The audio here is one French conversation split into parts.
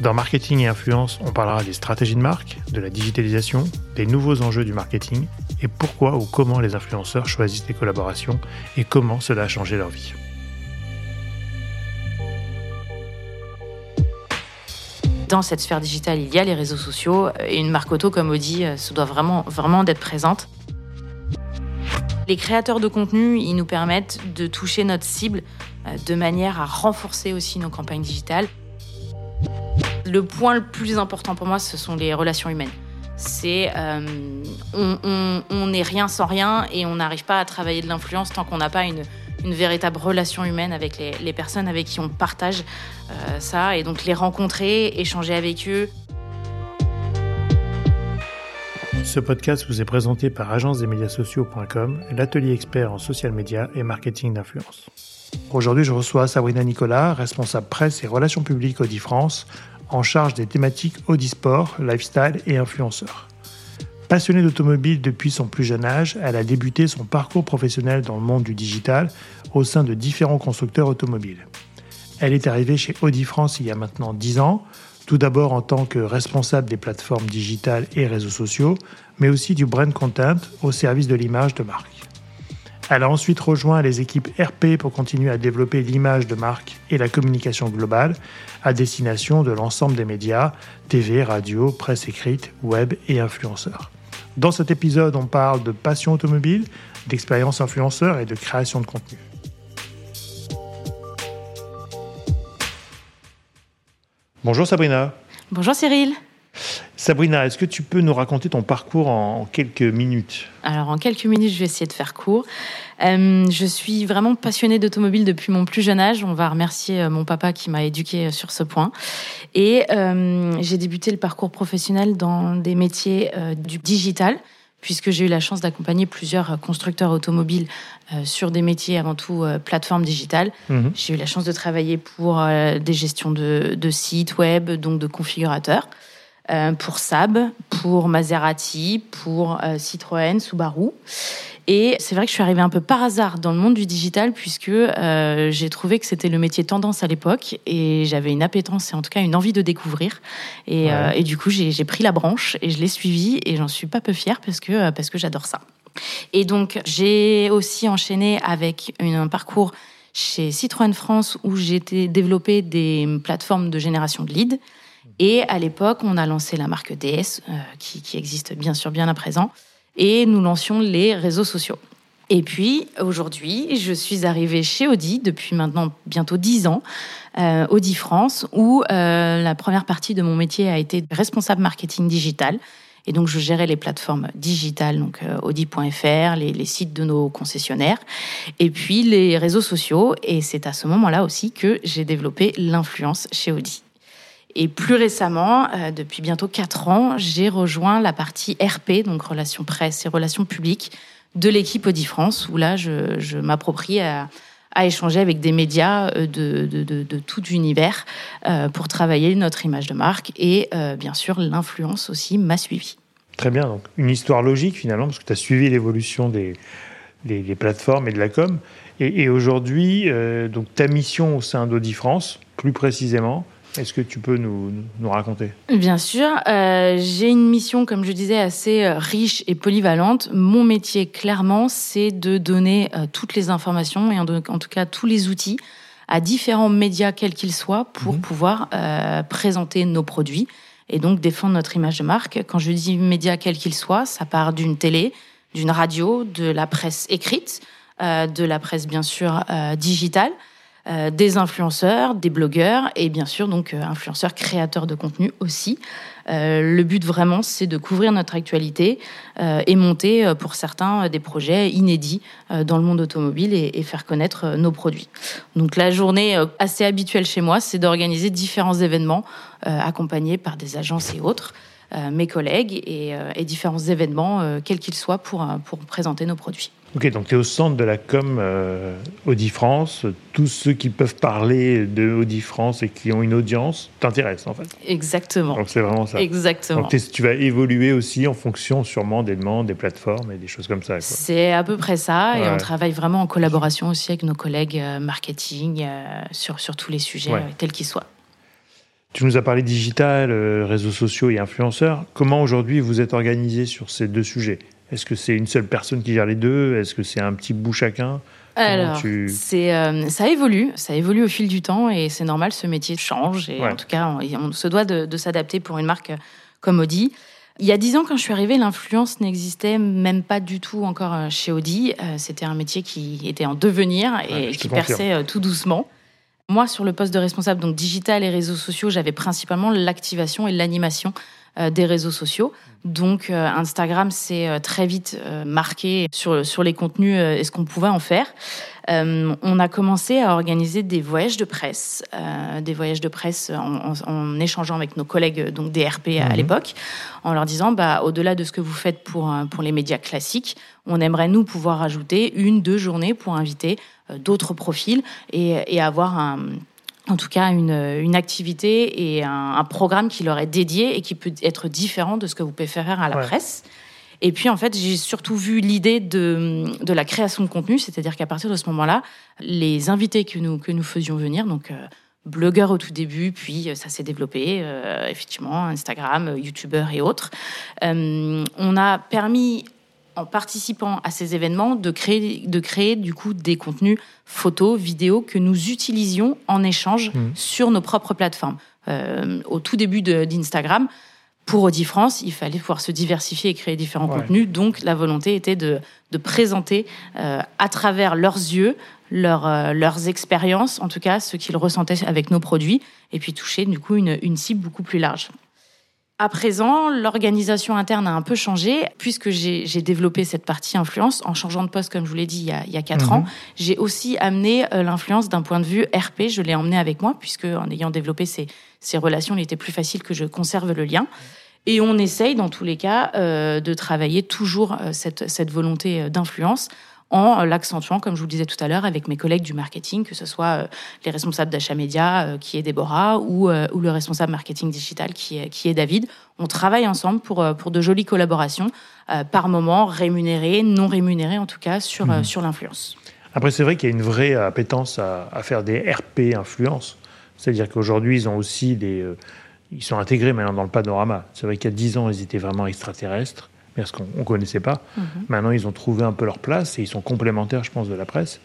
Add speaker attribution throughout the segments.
Speaker 1: Dans Marketing et Influence, on parlera des stratégies de marque, de la digitalisation, des nouveaux enjeux du marketing et pourquoi ou comment les influenceurs choisissent les collaborations et comment cela a changé leur vie.
Speaker 2: Dans cette sphère digitale, il y a les réseaux sociaux et une marque auto comme Audi se doit vraiment, vraiment d'être présente. Les créateurs de contenu, ils nous permettent de toucher notre cible euh, de manière à renforcer aussi nos campagnes digitales. Le point le plus important pour moi, ce sont les relations humaines. C'est euh, on n'est rien sans rien et on n'arrive pas à travailler de l'influence tant qu'on n'a pas une, véritable relation humaine avec les, personnes avec qui on partage euh, ça et donc les rencontrer, échanger avec eux.
Speaker 1: Ce podcast vous est présenté par agence des médias sociaux.com, l'atelier expert en social media et marketing d'influence. Aujourd'hui, je reçois Sabrina Nicolas, responsable presse et relations publiques Audi France, en charge des thématiques Audi Sport, lifestyle et influenceur. Passionnée d'automobile depuis son plus jeune âge, elle a débuté son parcours professionnel dans le monde du digital au sein de différents constructeurs automobiles. Elle est arrivée chez Audi France il y a maintenant 10 ans, tout d'abord en tant que responsable des plateformes digitales et réseaux sociaux, mais aussi du brand content au service de l'image de marque. Elle a ensuite rejoint les équipes RP pour continuer à développer l'image de marque et la communication globale à destination de l'ensemble des médias, TV, radio, presse écrite, web et influenceurs. Dans cet épisode, on parle de passion automobile, d'expérience influenceur et de création de contenu. Bonjour Sabrina.
Speaker 2: Bonjour Cyril.
Speaker 1: Sabrina, est-ce que tu peux nous raconter ton parcours en quelques minutes
Speaker 2: Alors en quelques minutes, je vais essayer de faire court. Euh, je suis vraiment passionnée d'automobile depuis mon plus jeune âge. On va remercier euh, mon papa qui m'a éduquée euh, sur ce point. Et j'ai débuté le parcours professionnel dans des métiers du digital puisque j'ai eu la chance d'accompagner plusieurs constructeurs automobiles sur des métiers avant tout plateforme digitale. Mhm. J'ai eu la chance de travailler pour des gestions de, de, sites web, donc de configurateurs. Euh, pour Saab, pour Maserati, pour euh, Citroën, Subaru. Et c'est vrai que je suis arrivée un peu par hasard dans le monde du digital puisque euh, j'ai trouvé que c'était le métier tendance à l'époque et j'avais une appétence et en tout cas une envie de découvrir. Et, et du coup, j'ai pris la branche et je l'ai suivie et j'en suis pas peu fière parce que, parce que j'adore ça. Et donc, j'ai aussi enchaîné avec un parcours chez Citroën France où j'ai développé des plateformes de génération de leads. Et à l'époque, on a lancé la marque DS, euh, qui, existe bien sûr bien à présent, et nous lancions les réseaux sociaux. Et puis aujourd'hui, je suis arrivée chez Audi depuis maintenant bientôt dix ans, euh, Audi France, où euh, la première partie de mon métier a été responsable marketing digital. Et donc, je gérais les plateformes digitales, donc Audi.fr, les, sites de nos concessionnaires, et puis les réseaux sociaux. Et c'est à ce moment-là aussi que j'ai développé l'influence chez Audi. Et plus récemment, euh, depuis bientôt quatre ans, j'ai rejoint la partie RP, donc relations presse et relations publiques, de l'équipe Audi France, où là, je, m'approprie à, échanger avec des médias euh, de, tout l'univers euh, pour travailler notre image de marque. Et bien sûr, l'influence aussi m'a suivi.
Speaker 1: Très bien, donc une histoire logique finalement, parce que tu as suivi l'évolution des, plateformes et de la com. Et, et aujourd'hui, donc ta mission au sein d'Audi France, plus précisément, est-ce que tu peux nous, nous raconter?
Speaker 2: Bien sûr. Euh, j'ai une mission, comme je disais, assez euh, riche et polyvalente. Mon métier, clairement, c'est de donner euh, toutes les informations et en, tout cas tous les outils à différents médias, quels qu'ils soient, pour mhm. pouvoir présenter nos produits et donc défendre notre image de marque. Quand je dis médias, quels qu'ils soient, ça part d'une télé, d'une radio, de la presse écrite, de la presse, bien sûr, digitale. Euh, des influenceurs, des blogueurs et bien sûr donc euh, influenceurs créateurs de contenu aussi. Euh, le but vraiment, c'est de couvrir notre actualité et monter pour certains des projets inédits dans le monde automobile et, faire connaître nos produits. Donc la journée assez habituelle chez moi, c'est d'organiser différents événements accompagnés par des agences et autres. mes collègues et, différents événements, quels qu'ils soient, pour présenter nos produits.
Speaker 1: Ok, donc tu es au centre de la com euh, Audi-France. Tous ceux qui peuvent parler de Audi-France et qui ont une audience t'intéressent en fait.
Speaker 2: Exactement.
Speaker 1: Donc c'est vraiment ça.
Speaker 2: Exactement.
Speaker 1: Donc tu vas évoluer aussi en fonction sûrement des demandes, des plateformes et des choses comme ça.
Speaker 2: C'est à peu près ça. Et on travaille vraiment en collaboration aussi avec nos collègues euh, marketing euh, sur, sur tous les sujets, tels qu'ils soient.
Speaker 1: Tu nous as parlé digital, réseaux sociaux et influenceurs. Comment aujourd'hui vous êtes organisé sur ces deux sujets? Est-ce que c'est une seule personne qui gère les deux? Est-ce que c'est un petit bout chacun?
Speaker 2: Alors, c'est, euh, ça évolue, ça évolue au fil du temps et c'est normal, ce métier change et en tout cas, on, se doit de, s'adapter pour une marque comme Audi. Il y a dix ans, quand je suis arrivée, l'influence n'existait même pas du tout encore euh, chez Audi. Euh, c'était un métier qui était en devenir et qui perçait tout doucement. Moi, sur le poste de responsable donc digital et réseaux sociaux, j'avais principalement l'activation et l'animation des réseaux sociaux. Donc euh, Instagram s'est euh, très vite marqué sur, sur les contenus et ce qu'on pouvait en faire. on a commencé à organiser des voyages de presse, des voyages de presse en, échangeant avec nos collègues donc DRP à, mhm. l'époque, en leur disant bah, au-delà de ce que vous faites pour, pour les médias classiques, on aimerait nous pouvoir ajouter une, deux journées pour inviter d'autres profils et, et avoir un en tout cas une, une activité et un, un, programme qui leur est dédié et qui peut être différent de ce que vous pouvez faire à la presse. Et puis en fait, j'ai surtout vu l'idée de, de la création de contenu, c'est-à-dire qu'à partir de ce moment-là, les invités que nous, que nous faisions venir, donc euh, blogueurs au tout début, puis euh, ça s'est développé, euh, effectivement, Instagram, YouTubeurs et autres, on a permis en participant à ces événements, de créer, de créer du coup des contenus photos, vidéos que nous utilisions en échange mmh. sur nos propres plateformes. Euh, au tout début d'Instagram, pour Audi France, il fallait pouvoir se diversifier et créer différents contenus. Donc la volonté était de, de présenter euh, à travers leurs yeux leur, euh, leurs expériences, en tout cas ce qu'ils ressentaient avec nos produits, et puis toucher du coup une, une cible beaucoup plus large. À présent, l'organisation interne a un peu changé puisque j'ai développé cette partie influence en changeant de poste, comme je vous l'ai dit, il y a, il y a quatre ans. Mhm. J'ai aussi amené euh, l'influence d'un point de vue RP. Je l'ai emmené avec moi puisque en ayant développé ces, ces relations, il était plus facile que je conserve le lien. Et on essaye, dans tous les cas, euh, de travailler toujours euh, cette, cette volonté d'influence en l'accentuant, comme je vous le disais tout à l'heure, avec mes collègues du marketing, que ce soit euh, les responsables d'achat média, euh, qui est Déborah, ou, euh, ou le responsable marketing digital, qui est, qui est David. On travaille ensemble pour, pour de jolies collaborations, par moment rémunérées, non rémunérées en tout cas, sur, mhm. sur l'influence.
Speaker 1: Après, c'est vrai qu'il y a une vraie appétence à, à faire des RP influence. C'est-à-dire qu'aujourd'hui, ils ont aussi des... ils sont intégrés maintenant dans le panorama. C'est vrai qu'il y a 10 ans, ils étaient vraiment extraterrestres parce qu'on ne connaissait pas. Mhm. Maintenant, ils ont trouvé un peu leur place et ils sont complémentaires, je pense, de la presse.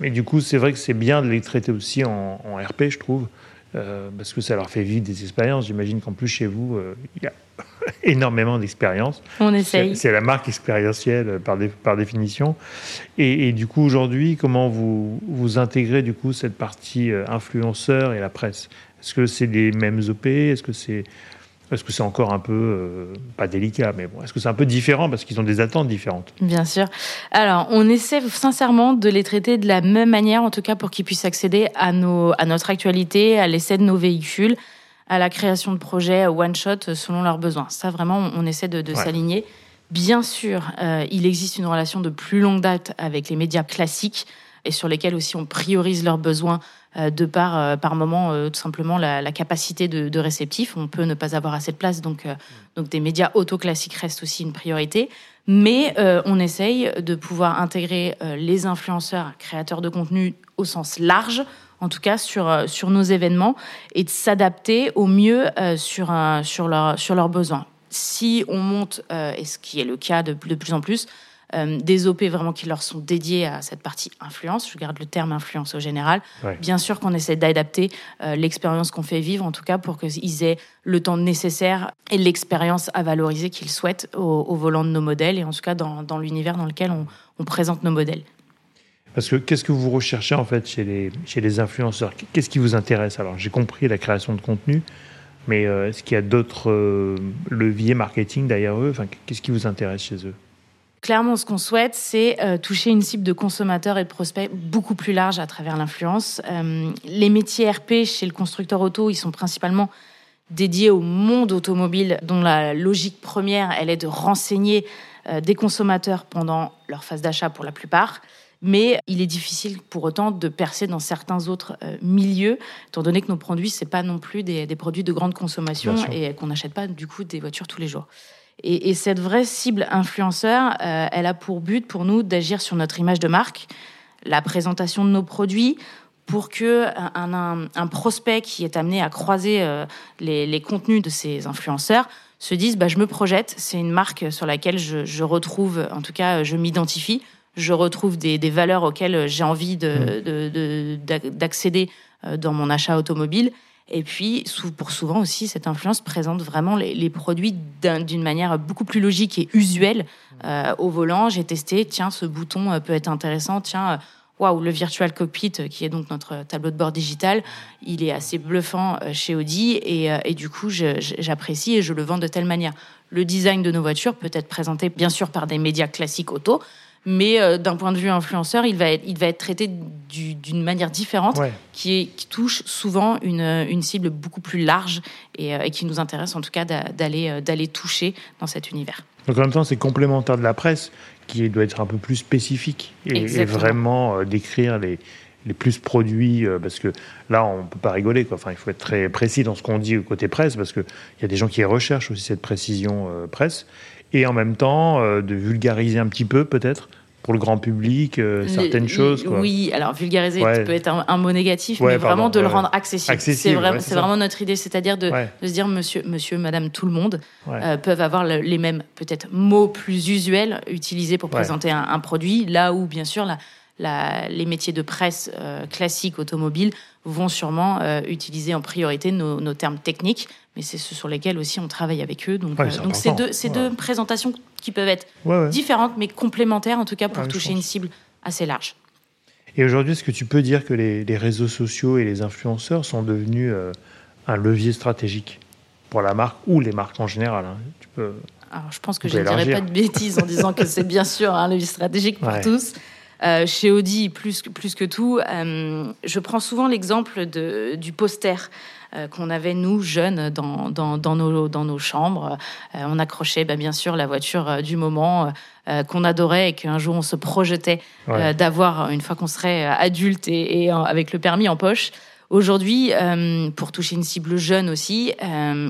Speaker 1: Mais du coup, c'est vrai que c'est bien de les traiter aussi en, RP, je trouve, euh, parce que ça leur fait vivre des expériences. J'imagine qu'en plus, chez vous, euh, il y a énormément d'expériences.
Speaker 2: On essaye.
Speaker 1: C'est la marque expérientielle par, par définition. Et, du coup, aujourd'hui, comment vous, vous intégrez du coup cette partie euh, influenceur et la presse? Est-ce que c'est les mêmes OP Est-ce que c'est est-ce que c'est encore un peu, euh, pas délicat, mais bon, est-ce que c'est un peu différent parce qu'ils ont des attentes différentes?
Speaker 2: Bien sûr. Alors, on essaie sincèrement de les traiter de la même manière, en tout cas pour qu'ils puissent accéder à, nos, à notre actualité, à l'essai de nos véhicules, à la création de projets one-shot selon leurs besoins. Ça, vraiment, on essaie de, s'aligner. Bien sûr, euh, il existe une relation de plus longue date avec les médias classiques et sur lesquels aussi on priorise leurs besoins de par, euh, par moment, euh, tout simplement, la, capacité de, de, réceptif. On peut ne pas avoir assez de place, donc, donc des médias auto-classiques restent aussi une priorité. Mais on essaye de pouvoir intégrer les influenceurs, créateurs de contenu au sens large, en tout cas sur, sur nos événements, et de s'adapter au mieux sur, sur, leur, sur leurs besoins. Si on monte, et ce qui est le cas de, de plus en plus, euh, des OP vraiment qui leur sont dédiés à cette partie influence. Je garde le terme influence au général. Bien sûr qu'on essaie d'adapter euh, l'expérience qu'on fait vivre, en tout cas pour qu'ils aient le temps nécessaire et l'expérience à valoriser qu'ils souhaitent au, volant de nos modèles et en tout cas dans, l'univers dans lequel on, présente nos modèles.
Speaker 1: Parce que qu'est-ce que vous recherchez en fait chez les, chez les influenceurs? Qu'est-ce qui vous intéresse? Alors j'ai compris la création de contenu, mais euh, est-ce qu'il y a d'autres leviers marketing derrière eux? Enfin, Qu'est-ce qui vous intéresse chez eux?
Speaker 2: Clairement, ce qu'on souhaite, c'est euh, toucher une cible de consommateurs et de prospects beaucoup plus large à travers l'influence. Euh, les métiers RP chez le constructeur auto, ils sont principalement dédié au monde automobile, dont la logique première, elle est de renseigner des consommateurs pendant leur phase d'achat pour la plupart. Mais il est difficile pour autant de percer dans certains autres milieux, étant donné que nos produits, ce pas non plus des, des, produits de grande consommation et qu'on n'achète pas du coup des voitures tous les jours. Et, cette vraie cible influenceur, euh, elle a pour but pour nous d'agir sur notre image de marque, la présentation de nos produits, pour que un, prospect qui est amené à croiser euh, les, contenus de ces influenceurs se dise bah, je me projette, c'est une marque sur laquelle je, retrouve, en tout cas, je m'identifie, je retrouve des, valeurs auxquelles j'ai envie mmh. d'accéder euh, dans mon achat automobile. Et puis, pour souvent aussi, cette influence présente vraiment les, produits d'une manière beaucoup plus logique et usuelle. Euh, au volant, j'ai testé, tiens, ce bouton euh, peut être intéressant, tiens, euh, waouh, le Virtual Cockpit, qui est donc notre tableau de bord digital, il est assez bluffant chez Audi et, et du coup, j'apprécie et je le vends de telle manière. Le design de nos voitures peut être présenté bien sûr par des médias classiques auto, mais euh, d'un point de vue influenceur, il va être, il va être traité d'une manière différente, qui, est, qui touche souvent une, une cible beaucoup plus large et, euh, et, qui nous intéresse en tout cas d'aller euh, d'aller toucher dans cet univers.
Speaker 1: Donc en même temps, c'est complémentaire de la presse qui doit être un peu plus spécifique et, vraiment décrire les, les plus produits, parce que là, on ne peut pas rigoler. Quoi. Enfin, il faut être très précis dans ce qu'on dit côté presse, parce qu'il y a des gens qui recherchent aussi cette précision presse. Et en même temps, de vulgariser un petit peu, peut-être, pour le grand public euh, certaines choses. Quoi.
Speaker 2: Oui, alors vulgariser peut être un, mot négatif, mais vraiment de le rendre accessible. c'est vraiment, vraiment, notre idée, c'est-à-dire de, de, se dire monsieur, monsieur, madame, tout le monde euh, peuvent avoir les mêmes peut-être mots plus usuels utilisés pour présenter un, un, produit, là où bien sûr la, les métiers de presse euh, classiques automobiles vont sûrement euh, utiliser en priorité nos, termes techniques, mais c'est ceux sur lesquels aussi on travaille avec eux. Donc, euh, c'est deux, deux, présentations qui peuvent être différentes, mais complémentaires en tout cas pour toucher une cible assez large.
Speaker 1: Et aujourd'hui, est-ce que tu peux dire que les, réseaux sociaux et les influenceurs sont devenus un levier stratégique pour la marque ou les marques en général hein? Tu
Speaker 2: peux, Alors, je pense que je ne dirais pas de bêtises en disant que c'est bien sûr un levier stratégique pour tous. Euh, chez Audi, plus, plus que tout, euh, je prends souvent l'exemple du poster euh, qu'on avait, nous, jeunes, dans, dans, dans, nos, dans nos chambres. on accrochait, bah, bien sûr, la voiture du moment qu'on adorait et qu'un jour on se projetait d'avoir une fois qu'on serait adulte et, et, avec le permis en poche. Aujourd'hui, pour toucher une cible jeune aussi,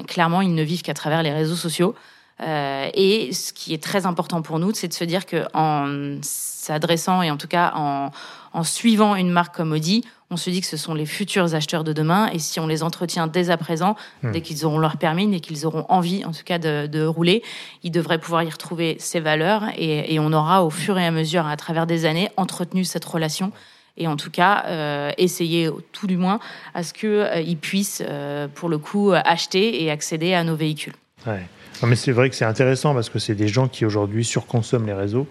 Speaker 2: clairement, ils ne vivent qu'à travers les réseaux sociaux. Euh, et ce qui est très important pour nous, c'est de se dire qu'en s'adressant et en tout cas en, en, suivant une marque comme Audi, on se dit que ce sont les futurs acheteurs de demain. Et si on les entretient dès à présent, hmm. dès qu'ils auront leur permis, dès qu'ils auront envie, en tout cas, de, de, rouler, ils devraient pouvoir y retrouver ces valeurs. Et, et, on aura, au fur et à mesure, à travers des années, entretenu cette relation et en tout cas euh, essayer tout du moins à ce qu'ils euh, puissent euh, pour le coup acheter et accéder à nos véhicules.
Speaker 1: Ouais mais c'est vrai que c'est intéressant parce que c'est des gens qui aujourd'hui surconsomment les réseaux.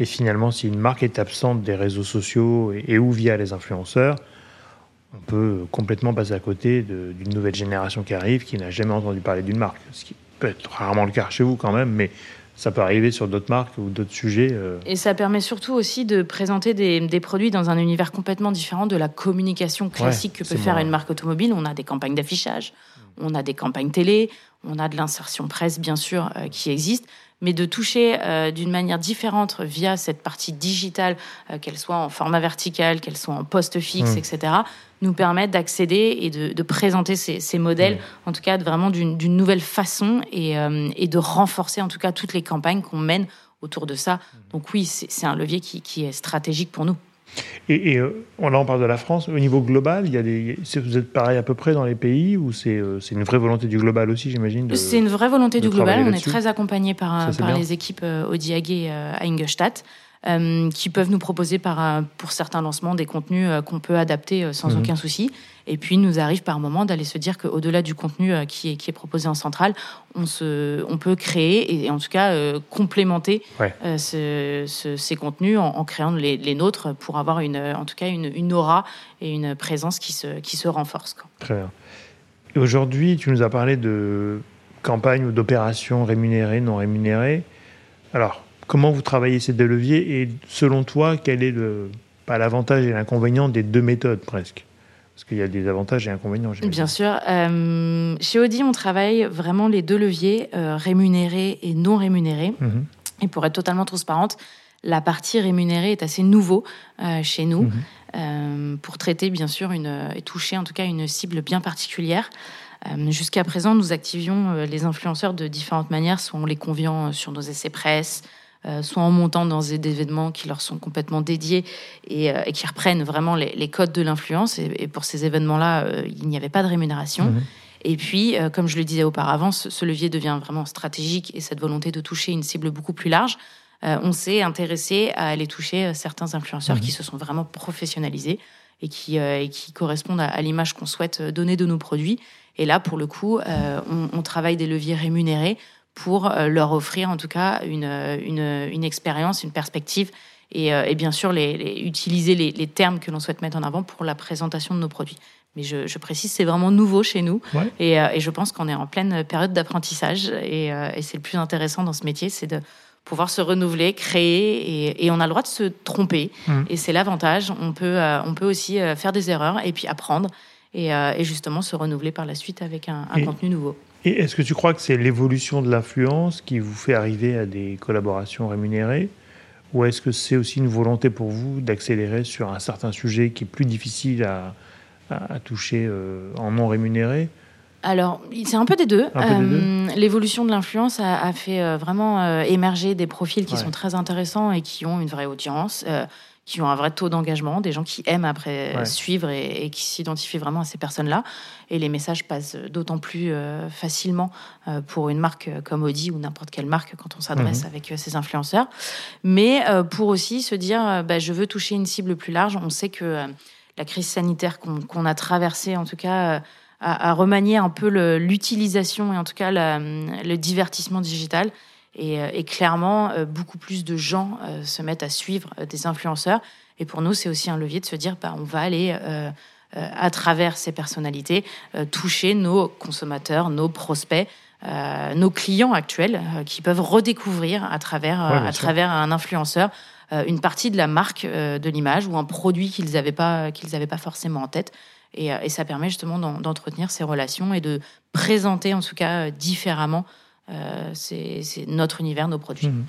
Speaker 1: Et finalement, si une marque est absente des réseaux sociaux et, ou via les influenceurs, on peut complètement passer à côté d'une nouvelle génération qui arrive qui n'a jamais entendu parler d'une marque. Ce qui peut être rarement le cas chez vous quand même, mais ça peut arriver sur d'autres marques ou d'autres sujets. Euh.
Speaker 2: Et ça permet surtout aussi de présenter des, des, produits dans un univers complètement différent de la communication classique que peut faire une marque automobile. On a des campagnes d'affichage, on a des campagnes télé, on a de l'insertion presse, bien sûr, euh, qui existe, mais de toucher euh, d'une manière différente via cette partie digitale, euh, qu'elle soit en format vertical, qu'elle soit en poste fixe, mmh. etc., nous permettre d'accéder et de, présenter ces, modèles, mmh. en tout cas vraiment d'une nouvelle façon et, et, de renforcer en tout cas toutes les campagnes qu'on mène autour de ça. Mmh. Donc oui, c'est un levier qui est stratégique pour nous.
Speaker 1: Et, euh, on, là, on parle de la France. Au niveau global, il y a des, vous êtes pareil à peu près dans les pays ou c'est euh, une vraie volonté du global aussi, j'imagine
Speaker 2: C'est une vraie volonté du global. On est très accompagné par, par les équipes euh, Audiag à Ingolstadt. Euh, qui peuvent nous proposer par, pour certains lancements des contenus euh, qu'on peut adapter euh, sans mhm. aucun souci. Et puis, il nous arrive par moment d'aller se dire qu'au-delà du contenu qui est, qui est proposé en centrale, on, se, on peut créer et, en tout cas complémenter ce, ces contenus en, créant les, les, nôtres pour avoir une, en tout cas une, une, aura et une présence qui se, qui se renforce.
Speaker 1: Très bien. Aujourd'hui, tu nous as parlé de campagnes ou d'opérations rémunérées, non rémunérées. Alors, comment vous travaillez ces deux leviers et selon toi, quel est le, pas l'avantage et l'inconvénient des deux méthodes presque? Parce qu'il y a des avantages et inconvénients.
Speaker 2: Bien sûr. Euh, chez Audi, on travaille vraiment les deux leviers, euh, rémunérés et non rémunérés. Mhm. Et pour être totalement transparente, la partie rémunérée est assez nouveau euh, chez nous mhm. pour traiter, bien sûr, une, et toucher en tout cas une cible bien particulière. Jusqu'à présent, nous activions les influenceurs de différentes manières, soit en les conviant sur nos essais presse, euh, soit en montant dans des événements qui leur sont complètement dédiés et, euh, qui reprennent vraiment les, codes de l'influence. Et, pour ces événements-là, euh, il n'y avait pas de rémunération. Mhm. Et puis, comme je le disais auparavant, ce, levier devient vraiment stratégique et cette volonté de toucher une cible beaucoup plus large, on s'est intéressé à aller toucher certains influenceurs qui mhm. se sont vraiment professionnalisés et qui, qui correspondent à, l'image qu'on souhaite donner de nos produits. Et là, pour le coup, on, on, travaille des leviers rémunérés pour euh, leur offrir en tout cas une, une, une expérience, une perspective et, euh, et bien sûr les, utiliser les, les, termes que l'on souhaite mettre en avant pour la présentation de nos produits. Mais je, je précise, c'est vraiment nouveau chez nous et, euh, et, je pense qu'on est en pleine période d'apprentissage et, et c'est le plus intéressant dans ce métier, c'est de pouvoir se renouveler, créer et, et, on a le droit de se tromper mmh. et c'est l'avantage. On peut, on peut aussi faire des erreurs et puis apprendre et, et justement se renouveler par la suite avec un, un contenu nouveau.
Speaker 1: Et est-ce que tu crois que c'est l'évolution de l'influence qui vous fait arriver à des collaborations rémunérées? Ou est-ce que c'est aussi une volonté pour vous d'accélérer sur un certain sujet qui est plus difficile à, à, toucher euh, en non rémunéré?
Speaker 2: Alors, c'est un peu des deux. Euh, l'évolution de l'influence a, fait euh, vraiment émerger des profils qui sont très intéressants et qui ont une vraie audience qui ont un vrai taux d'engagement, des gens qui aiment après suivre et, qui s'identifient vraiment à ces personnes-là. Et les messages passent d'autant plus euh, facilement euh, pour une marque comme Audi ou n'importe quelle marque quand on s'adresse mhm. avec ces euh, influenceurs. Mais pour aussi se dire, bah, je veux toucher une cible plus large. On sait que la crise sanitaire qu'on a traversée, en tout cas, a, remanié un peu l'utilisation et en tout cas le divertissement digital. Euh, et, clairement, euh, beaucoup plus de gens euh, se mettent à suivre des influenceurs. Et pour nous, c'est aussi un levier de se dire, bah, on va aller à travers ces personnalités toucher nos consommateurs, nos prospects. nos clients actuels qui peuvent redécouvrir à travers, à travers un influenceur une partie de la marque de l'image ou un produit qu'ils n'avaient pas, qu'ils pas forcément en tête. Et, et ça permet justement d'entretenir ces relations et de présenter en tout cas différemment c'est notre univers, nos produits. Mhm.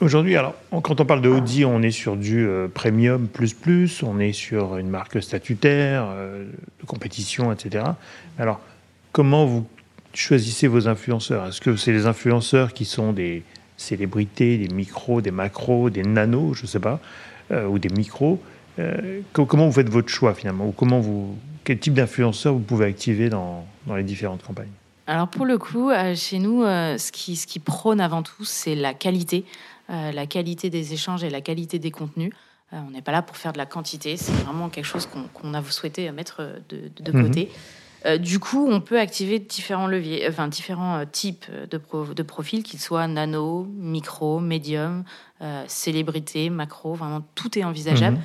Speaker 1: Aujourd'hui, alors, quand on parle de Audi, on est sur du euh, premium plus plus, on est sur une marque statutaire, euh, de compétition, etc. Alors, comment vous choisissez vos influenceurs? Est-ce que c'est des influenceurs qui sont des célébrités, des micros, des macros, des nanos, je ne sais pas, ou des micros? Comment vous faites votre choix finalement? Ou comment vous, quel type d'influenceurs vous pouvez activer dans les différentes campagnes?
Speaker 2: Alors pour le coup, euh, chez nous, euh, ce, qui, ce qui prône avant tout, c'est la qualité, euh, la qualité des échanges et la qualité des contenus. on n'est pas là pour faire de la quantité, c'est vraiment quelque chose qu'on a souhaité mettre de, de, mhm. côté. du coup, on peut activer différents leviers, enfin différents types de, de profils, qu'ils soient nano, micro, médium, célébrité, macro, vraiment tout est envisageable. Mhm.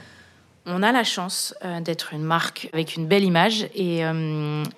Speaker 2: On a la chance d'être une marque avec une belle image et,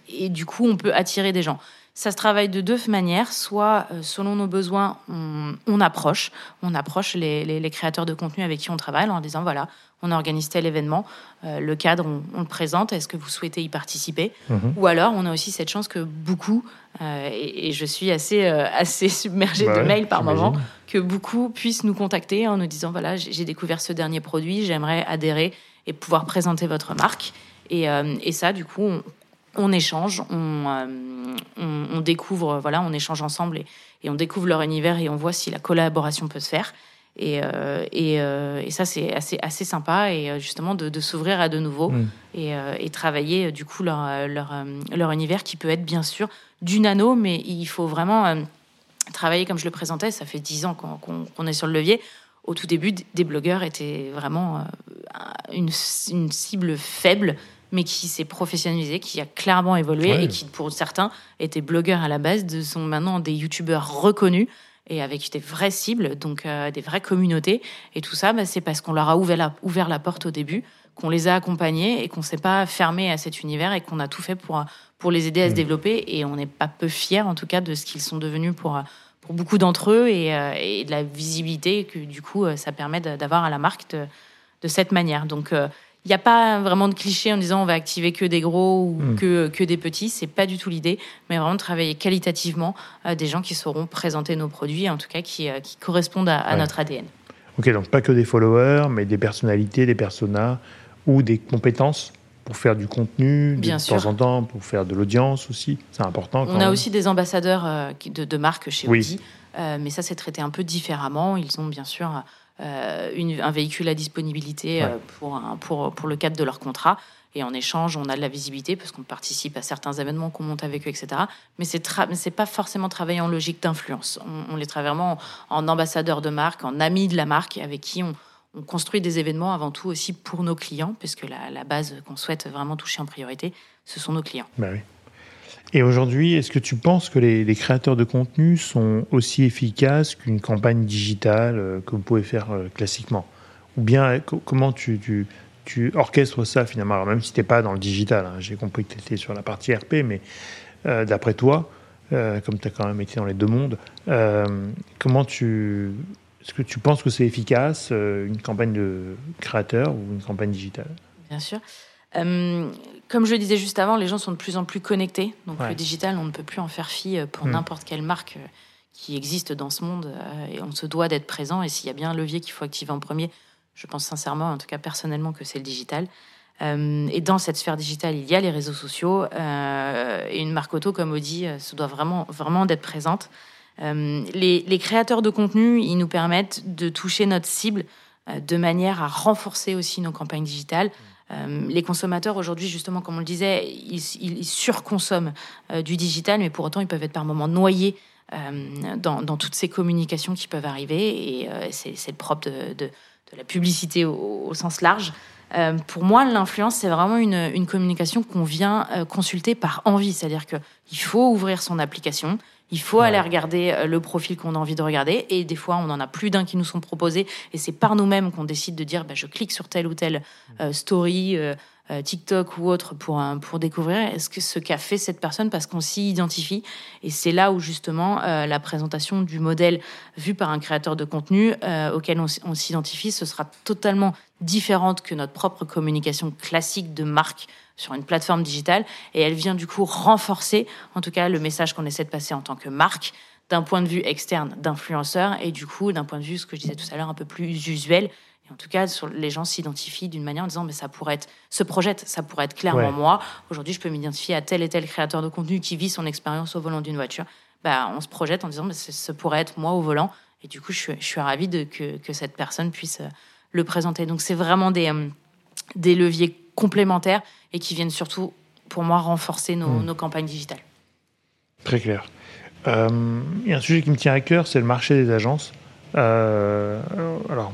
Speaker 2: et du coup, on peut attirer des gens. Ça se travaille de deux manières. Soit, euh, selon nos besoins, on, approche, on approche les, créateurs de contenu avec qui on travaille en disant voilà, on organise tel événement, euh, le cadre, on, le présente, est-ce que vous souhaitez y participer? Mhm. Ou alors, on a aussi cette chance que beaucoup, euh, et, je suis assez, assez submergée bah de mails par moment, que beaucoup puissent nous contacter en nous disant voilà, j'ai découvert ce dernier produit, j'aimerais adhérer et pouvoir présenter votre marque. Et, et ça, du coup, on, on échange, euh, on, découvre, voilà, on échange ensemble et, on découvre leur univers et on voit si la collaboration peut se faire. Et, euh, euh, et, ça, c'est assez, assez sympa et justement de, s'ouvrir à de nouveau mm. et, travailler du coup leur, leur, univers qui peut être bien sûr du nano, mais il faut vraiment travailler comme je le présentais. Ça fait dix ans qu'on est sur le levier. Au tout début, des blogueurs étaient vraiment une, une cible faible mais qui s'est professionnalisé, qui a clairement évolué et qui, pour certains, étaient blogueurs à la base, de, sont maintenant des youtubeurs reconnus et avec des vraies cibles, donc euh, des vraies communautés. Et tout ça, bah, c'est parce qu'on leur a ouvert la, ouvert la porte au début, qu'on les a accompagnés et qu'on s'est pas fermé à cet univers et qu'on a tout fait pour, pour les aider à se mmh. développer. Et on n'est pas peu fiers, en tout cas, de ce qu'ils sont devenus pour, pour beaucoup d'entre eux et, euh, et, de la visibilité que, du coup, euh, ça permet d'avoir à la marque de, de cette manière. Donc, il n'y a pas vraiment de cliché en disant on va activer que des gros ou
Speaker 1: Mm.
Speaker 2: que, que des petits. C'est pas du tout l'idée, mais vraiment de travailler qualitativement euh, des gens qui sauront présenter nos produits, en tout cas qui, euh, qui correspondent à, à
Speaker 1: Ouais.
Speaker 2: notre ADN.
Speaker 1: Ok, donc pas que des followers, mais des personnalités, des personas ou des compétences pour faire du contenu de
Speaker 2: Bien
Speaker 1: temps
Speaker 2: sûr.
Speaker 1: en temps, pour faire de l'audience aussi. C'est important. quand
Speaker 2: On a
Speaker 1: même.
Speaker 2: aussi des ambassadeurs euh, de, de marques chez
Speaker 1: Oui.
Speaker 2: Audi, euh, mais ça c'est traité un peu différemment. Ils ont bien sûr une- un véhicule à disponibilité euh,
Speaker 1: Ouais.
Speaker 2: pour, un- pour, pour le cadre de leur contrat. Et en échange, on a de la visibilité parce qu'on participe à certains événements qu'on monte avec eux, etc. Mais c'est c'est pas forcément travailler en logique d'influence. On, on les travaille vraiment en, en ambassadeur de marque, en ami de la marque, avec qui on, on construit des événements avant tout aussi pour nos clients, puisque la, la base qu'on souhaite vraiment toucher en priorité, ce sont nos clients.
Speaker 1: Bah oui. Et aujourd'hui, est-ce que tu penses que les, créateurs de contenu sont aussi efficaces qu'une campagne digitale euh, que vous pouvez faire euh, classiquement? Ou bien euh, co- comment tu, orchestres ça finalement? Alors, Même si tu n'es pas dans le digital, hein, j'ai compris que tu étais sur la partie RP, mais d'après toi, comme tu as quand même été dans les deux mondes, comment tu... Est-ce que tu penses que c'est efficace, une campagne de créateur ou une campagne digitale?
Speaker 2: Bien sûr. Euh, comme je le disais juste avant, les gens sont de plus en plus connectés. Donc
Speaker 1: Ouais.
Speaker 2: le digital, on ne peut plus en faire fi euh, pour
Speaker 1: Mm.
Speaker 2: n'importe quelle marque euh, qui existe dans ce monde. Et on se doit d'être présent. Et s'il y a bien un levier qu'il faut activer en premier, je pense sincèrement, en tout cas personnellement, que c'est le digital. Euh, et dans cette sphère digitale, il y a les réseaux sociaux. euh, et une marque auto comme Audi se doit vraiment, vraiment d'être présente. Euh, les, les créateurs de contenu, ils nous permettent de toucher notre cible de manière à renforcer aussi nos campagnes digitales. Euh, les consommateurs aujourd'hui, justement, comme on le disait, ils, surconsomment euh, du digital, mais pour autant, ils peuvent être par moments noyés euh, dans, toutes ces communications qui peuvent arriver. Et c'est le propre de, la publicité au, sens large. Pour moi, l'influence, c'est vraiment une, communication qu'on vient consulter par envie. C'est-à-dire qu'il faut ouvrir son application, il faut
Speaker 1: Ouais.
Speaker 2: aller regarder euh, le profil qu'on a envie de regarder. Et des fois, on en a plus d'un qui nous sont proposés. Et c'est par nous-mêmes qu'on décide de dire bah, je clique sur telle ou telle euh, story, euh, TikTok ou autre pour, pour découvrir que ce qu'a fait cette personne parce qu'on s'y identifie. Et c'est là où justement euh, la présentation du modèle vu par un créateur de contenu euh, auquel on, on s'identifie, ce sera totalement différente que notre propre communication classique de marque sur une plateforme digitale. Et elle vient du coup renforcer, en tout cas, le message qu'on essaie de passer en tant que marque d'un point de vue externe d'influenceur et du coup d'un point de vue, ce que je disais tout à l'heure, un peu plus usuel. Et en tout cas, sur, les gens s'identifient d'une manière en disant, mais ça pourrait être, se projette, ça pourrait être clairement
Speaker 1: Ouais.
Speaker 2: moi. Aujourd'hui, je peux m'identifier à tel et tel créateur de contenu qui vit son expérience au volant d'une voiture. Bah, on se projette en disant, mais ce, pourrait être moi au volant. Et du coup, je suis, je suis ravie de, que, que cette personne puisse euh, le présenter. Donc, c'est vraiment des, euh, des leviers complémentaires et qui viennent surtout, pour moi, renforcer nos,
Speaker 1: Mm.
Speaker 2: nos campagnes digitales.
Speaker 1: Très clair. Euh, Il y a un sujet qui me tient à cœur, c'est le marché des agences. Euh, alors,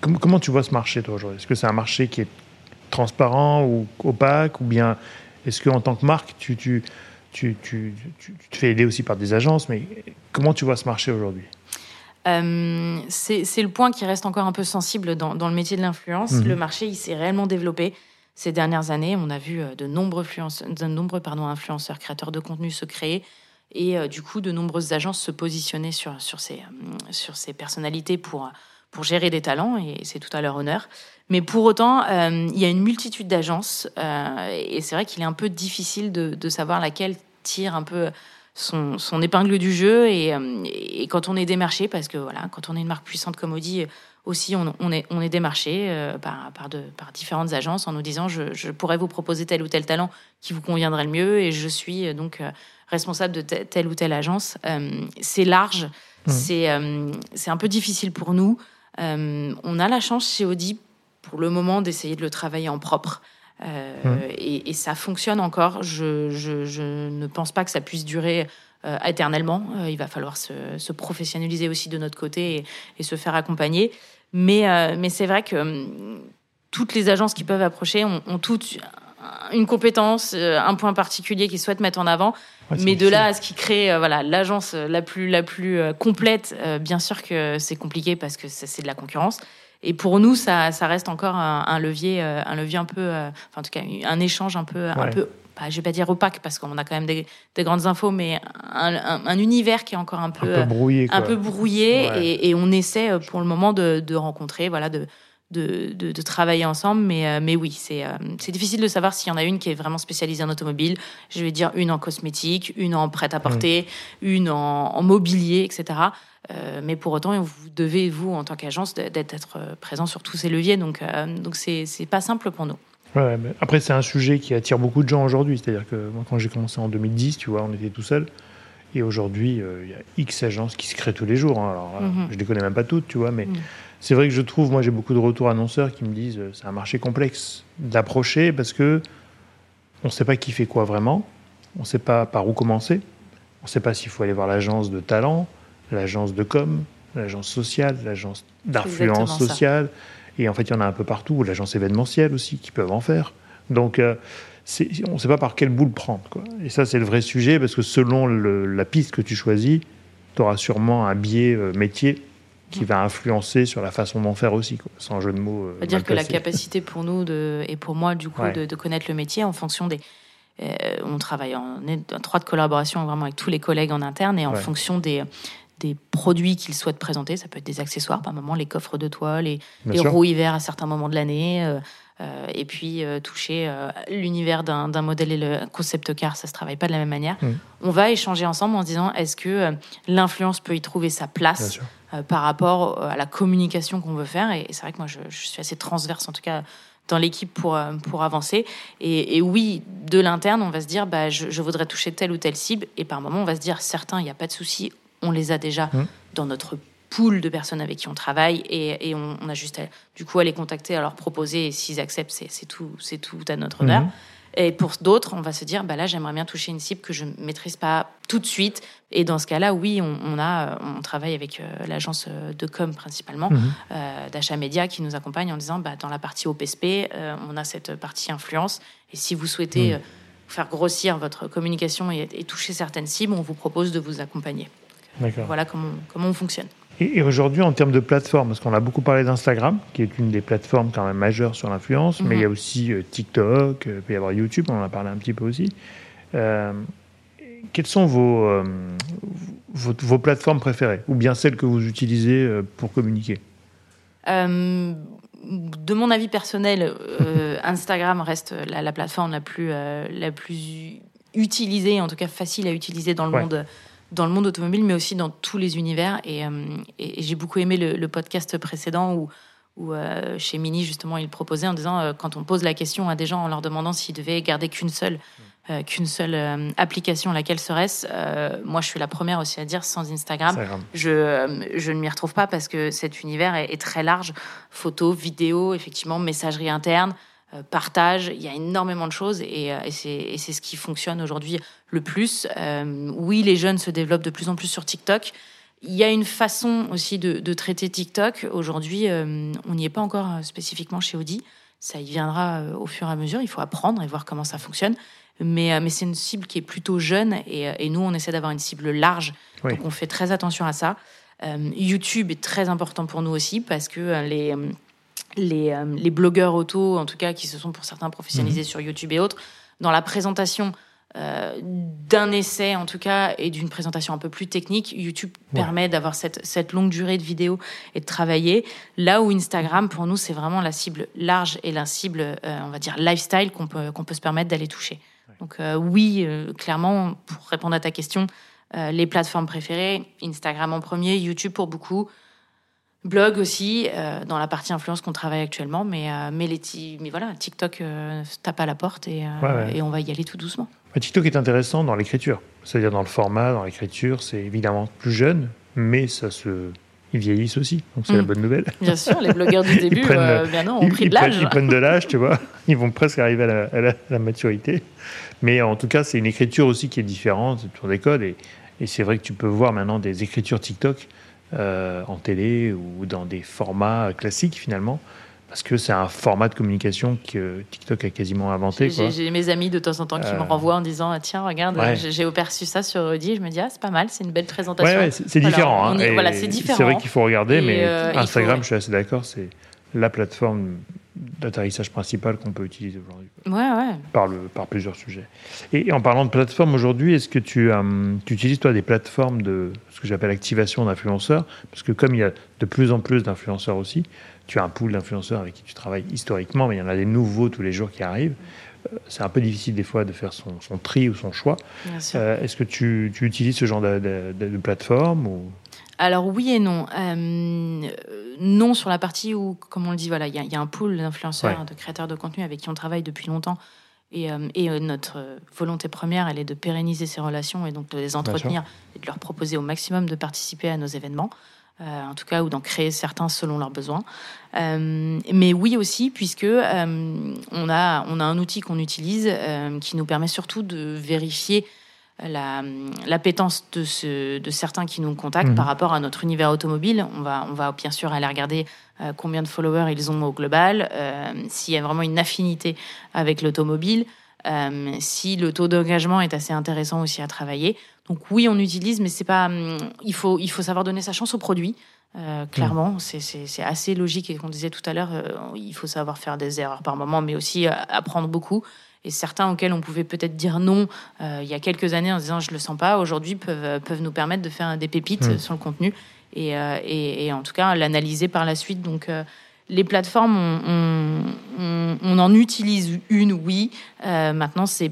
Speaker 1: com- comment tu vois ce marché, toi, aujourd'hui? Est-ce que c'est un marché qui est transparent ou opaque Ou bien est-ce qu'en tant que marque, tu, tu, tu- tu te fais aider aussi par des agences? Mais comment tu vois ce marché aujourd'hui?
Speaker 2: Euh, c'est le point qui reste encore un peu sensible dans, dans le métier de l'influence.
Speaker 1: Mhm.
Speaker 2: Le marché, il s'est réellement développé ces dernières années. On a vu euh, de nombreux, influence- de nombreux pardon, influenceurs, créateurs de contenu se créer et euh, du coup de nombreuses agences se positionner sur, sur, ces, sur ces personnalités pour, pour gérer des talents et c'est tout à leur honneur. Mais pour autant, euh, il y a une multitude d'agences et c'est vrai qu'il est un peu difficile de, de savoir laquelle tire un peu son, son épingle du jeu et, euh, et quand on est démarché, parce que voilà, quand on est une marque puissante comme Audi, euh, aussi on, on est, on est démarché euh, par, par, de, par différentes agences en nous disant je, je pourrais vous proposer tel ou tel talent qui vous conviendrait le mieux et je suis donc euh, responsable de te- telle ou telle agence. Euh, c'est large, c'est euh, c'est un peu difficile pour nous. On a la chance chez Audi pour le moment d'essayer de le travailler en propre. Euh,
Speaker 1: Mhm.
Speaker 2: et, et ça fonctionne encore. Je, je, je ne pense pas que ça puisse durer euh, éternellement. Euh, il va falloir se, se professionnaliser aussi de notre côté et, et se faire accompagner. Mais, euh, mais c'est vrai que hum, toutes les agences qui peuvent approcher ont, ont toutes une compétence, euh, un point particulier qu'ils souhaitent mettre en avant.
Speaker 1: Ouais,
Speaker 2: Mais de là à ce qui crée voilà l'agence la plus la plus complète, euh, bien sûr que c'est compliqué parce que c'est de la concurrence. Et pour nous, ça, ça reste encore un, un levier, euh, un levier un peu, euh, enfin en tout cas un échange un peu, un
Speaker 1: Ouais.
Speaker 2: peu, bah, je vais pas dire opaque parce qu'on a quand même des, des grandes infos, mais un, un- un univers qui est encore un peu,
Speaker 1: Un peu brouillé.
Speaker 2: un peu brouillé
Speaker 1: Ouais.
Speaker 2: et, et on essaie euh, pour le moment de, de rencontrer, voilà, de, de, de, travailler ensemble. Mais, mais oui, c'est c'est difficile de savoir s'il y en a une qui est vraiment spécialisée en automobile. Je vais dire une en cosmétique, une en prêt-à-porter, une en, mobilier, etc. mais pour autant, vous devez, vous, en tant qu'agence, d'être présent sur tous ces leviers. Donc, donc c'est pas simple pour nous.
Speaker 1: Ouais, mais après, c'est un sujet qui attire beaucoup de gens aujourd'hui. C'est-à-dire que moi, quand j'ai commencé en 2010, tu vois, on était tout seul. Et aujourd'hui, euh, il y a X agences qui se créent tous les jours. Hein. Alors, euh, mhm. je ne les connais même pas toutes, tu vois, mais mhm. c'est vrai que je trouve, moi, j'ai beaucoup de retours annonceurs qui me disent euh, c'est un marché complexe d'approcher parce que on ne sait pas qui fait quoi vraiment, on ne sait pas par où commencer, on ne sait pas s'il faut aller voir l'agence de talent, l'agence de com, l'agence sociale, l'agence d'influence sociale. Et en fait, il y en a un peu partout, l'agence événementielle aussi, qui peuvent en faire. Donc, euh, on ne sait pas par quelle boule prendre. Quoi. Et ça, c'est le vrai sujet, parce que selon la piste que tu choisis, tu auras sûrement un biais euh, métier qui va influencer sur la façon d'en faire aussi, quoi, sans jeu de mots.
Speaker 2: Euh, dire que la capacité pour nous de, et pour moi, du coup, de, connaître le métier en fonction des. on travaille en étroite collaboration vraiment avec tous les collègues en interne et en fonction des, des produits qu'ils souhaitent présenter. Ça peut être des accessoires, par moment les coffres de toile, les, les roues hiver à certains moments de l'année. Euh, euh, et puis euh, toucher l'univers d'un modèle et le concept car, ça se travaille pas de la même manière. Mm. On va échanger ensemble en se disant est-ce que l'influence peut y trouver sa place par rapport à la communication qu'on veut faire? Et, c'est vrai que moi, je, suis assez transverse en tout cas dans l'équipe pour, pour avancer. Et, oui, de l'interne, on va se dire, bah, je, je, voudrais toucher telle ou telle cible. Et par moment, on va se dire, certains, il n'y a pas de souci, on les a déjà mmh. dans notre pool de personnes avec qui on travaille et, on, a juste du coup à les contacter, à leur proposer et s'ils acceptent, c'est tout, c'est tout à notre honneur. Mmh. Et pour d'autres, on va se dire, bah là, j'aimerais bien toucher une cible que je ne maîtrise pas tout de suite. Et dans ce cas-là, oui, on, a, on travaille avec euh, l'agence de com principalement, mmh. euh, d'achat média, qui nous accompagne en disant, bah, dans la partie OPSP, euh, on a cette partie influence. Et si vous souhaitez faire grossir votre communication et, et toucher certaines cibles, on vous propose de vous accompagner. Voilà comment, comment on fonctionne.
Speaker 1: Et, aujourd'hui, en termes de plateforme, parce qu'on a beaucoup parlé d'Instagram, qui est une des plateformes quand même majeures sur l'influence, mais il y a mhm. aussi euh, TikTok, euh, il peut y avoir YouTube, on en a parlé un petit peu aussi. Euh, quelles sont vos, vos, plateformes préférées, ou bien celles que vous utilisez pour communiquer?
Speaker 2: De mon avis personnel, Instagram reste la, plateforme la plus, la plus utilisée, en tout cas facile à utiliser dans le monde dans le monde automobile, mais aussi dans tous les univers. Et, euh, j'ai beaucoup aimé le, podcast précédent où, où euh, chez Mini, justement, il proposait en disant, euh, quand on pose la question à des gens en leur demandant s'ils devaient garder qu'une seule, qu'une seule application, laquelle serait-ce Moi, je suis la première aussi à dire, sans Instagram, je, je ne m'y retrouve pas parce que cet univers est, est très large. Photos, vidéos, effectivement, messagerie interne. Euh, partage. Il y a énormément de choses et, euh, et c'est ce qui fonctionne aujourd'hui le plus. Euh, oui, les jeunes se développent de plus en plus sur TikTok. Il y a une façon aussi de, de traiter TikTok. Aujourd'hui, on n'y est pas encore spécifiquement chez Audi. Ça y viendra au fur et à mesure. Il faut apprendre et voir comment ça fonctionne. Mais, mais c'est une cible qui est plutôt jeune et, et nous, on essaie d'avoir une cible large. Donc, on fait très attention à ça. YouTube est très important pour nous aussi parce que les euh, les, blogueurs auto, en tout cas, qui se sont pour certains professionnalisés mhm. sur YouTube et autres, dans la présentation euh, d'un essai, en tout cas, et d'une présentation un peu plus technique, YouTube permet d'avoir cette, longue durée de vidéo et de travailler. Là où Instagram, pour nous, c'est vraiment la cible large et la cible, euh, on va dire, lifestyle qu'on peut, qu'on peut se permettre d'aller toucher. Donc oui, clairement, pour répondre à ta question, les plateformes préférées, Instagram en premier, YouTube pour beaucoup, blog aussi, euh, dans la partie influence qu'on travaille actuellement. Mais, euh, mais, les mais voilà, TikTok euh, tape à la porte et, et, on va y aller tout doucement.
Speaker 1: TikTok est intéressant dans l'écriture, c'est-à-dire dans le format, dans l'écriture. C'est évidemment plus jeune, mais ça se. Ils vieillissent aussi, donc c'est la mm. bonne nouvelle.
Speaker 2: Bien sûr, les blogueurs du début bien non, ont pris de l'âge.
Speaker 1: Ils, prennent de l'âge, tu vois. Ils vont presque arriver à la, maturité. Mais en tout cas, c'est une écriture aussi qui est différente, c'est toujours des codes. Et, et c'est vrai que tu peux voir maintenant des écritures TikTok euh, en télé ou dans des formats classiques finalement parce que c'est un format de communication que TikTok a quasiment inventé.
Speaker 2: J'ai mes amis de temps en temps qui me euh, renvoient en disant Tiens, regarde, j'ai aperçu ça sur Audi. Je me dis Ah, c'est pas mal, c'est une belle présentation.
Speaker 1: Ouais, c'est différent. Hein, voilà, c'est différent. C'est vrai qu'il faut regarder, mais euh, Instagram, je suis assez d'accord, c'est la plateforme d'atterrissage principal qu'on peut utiliser aujourd'hui.
Speaker 2: Ouais, ouais.
Speaker 1: Par, le, par plusieurs sujets. Et, en parlant de plateforme aujourd'hui, est-ce que tu, tu, utilises toi des plateformes de ce que j'appelle activation d'influenceurs? Parce que comme il y a de plus en plus d'influenceurs aussi, tu as un pool d'influenceurs avec qui tu travailles historiquement, mais il y en a des nouveaux tous les jours qui arrivent. Euh, c'est un peu difficile des fois de faire son, tri ou son choix. Euh, est-ce que tu, tu, utilises ce genre de, de, plateforme ou...
Speaker 2: Alors oui et non. Euh, non sur la partie où, comme on le dit, voilà, il y, a un pool d'influenceurs, de créateurs de contenu avec qui on travaille depuis longtemps. Et, et notre volonté première, elle est de pérenniser ces relations et donc de les entretenir et de leur proposer au maximum de participer à nos événements. Euh, en tout cas, ou d'en créer certains selon leurs besoins. Euh, mais oui aussi, puisque euh, on, a, on a un outil qu'on utilise qui nous permet surtout de vérifier l'appétence de, ce, de certains qui nous contactent mhm. par rapport à notre univers automobile. On va, on va bien sûr aller regarder combien de followers ils ont au global, s'il y a vraiment une affinité avec l'automobile, si le taux d'engagement est assez intéressant aussi à travailler. Donc oui, on utilise, mais c'est pas. Il faut, il faut savoir donner sa chance au produit. Euh, clairement, mmh. c'est assez logique et qu'on disait tout à l'heure, euh, il faut savoir faire des erreurs par moment, mais aussi euh, apprendre beaucoup. Et certains auxquels on pouvait peut-être dire non il y a quelques années en disant je le sens pas, aujourd'hui peuvent, peuvent nous permettre de faire des pépites mmh. sur le contenu et, et, et en tout cas l'analyser par la suite. Donc les plateformes, on, en utilise une, oui. Euh, maintenant, c'est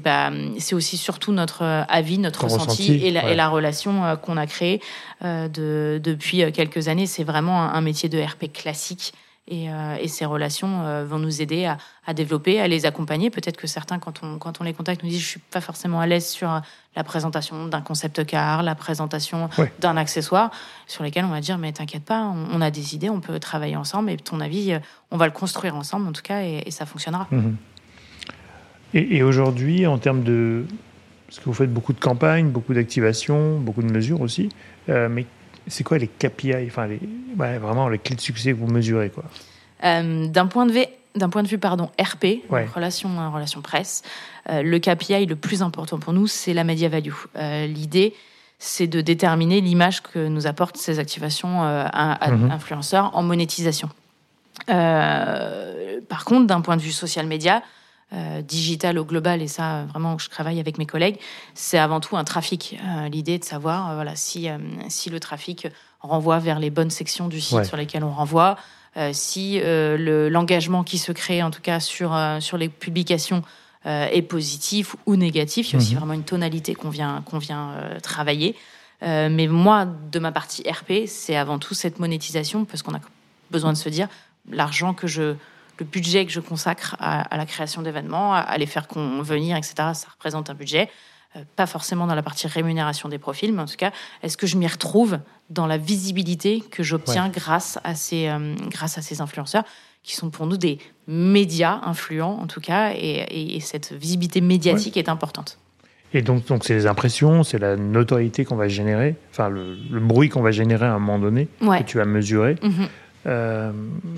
Speaker 2: c'est aussi surtout notre avis, notre ressenti, et, la, relation euh, qu'on a créée euh, depuis quelques années. C'est vraiment un, métier de RP classique euh, et, ces relations euh, vont nous aider à, développer, à les accompagner. Peut-être que certains, quand on, quand on les contacte, nous disent je suis pas forcément à l'aise sur la présentation d'un concept car, la présentation d'un accessoire, sur lesquels on va dire mais t'inquiète pas, on, a des idées, on peut travailler ensemble et ton avis, euh, on va le construire ensemble en tout cas et, ça fonctionnera.
Speaker 1: Mhm. Et, aujourd'hui, en termes de parce que vous faites beaucoup de campagnes, beaucoup d'activations, beaucoup de mesures aussi, mais c'est quoi les KPI, enfin les, vraiment les clés de succès que vous mesurez quoi
Speaker 2: euh, D'un point de vue d'un point de vue pardon RP, relation euh, relation presse, euh, le KPI le plus important pour nous c'est la media value. L'idée c'est de déterminer l'image que nous apportent ces activations à, mhm. influenceurs en monétisation. par contre, d'un point de vue social media, euh, digital au global, et ça vraiment je travaille avec mes collègues, c'est avant tout un trafic. Euh, l'idée de savoir euh, voilà, si, si le trafic renvoie vers les bonnes sections du site sur lesquelles on renvoie, si l'engagement qui se crée en tout cas sur, sur les publications est positif ou négatif. Il y a aussi mhm. vraiment une tonalité qu'on vient, qu'on vient travailler. mais moi, de ma partie RP, c'est avant tout cette monétisation, parce qu'on a besoin de se dire, l'argent que je le budget que je consacre à, la création d'événements, à, les faire convenir, etc., ça représente un budget. Euh, pas forcément dans la partie rémunération des profils, mais en tout cas, est-ce que je m'y retrouve dans la visibilité que j'obtiens grâce, à ces, euh, grâce à ces influenceurs qui sont pour nous des médias influents, en tout cas, et, cette visibilité médiatique est importante.
Speaker 1: Et donc, donc c'est les impressions, c'est la notoriété qu'on va générer, enfin le, bruit qu'on va générer à un moment donné, que tu vas mesurer. Mhm. Euh,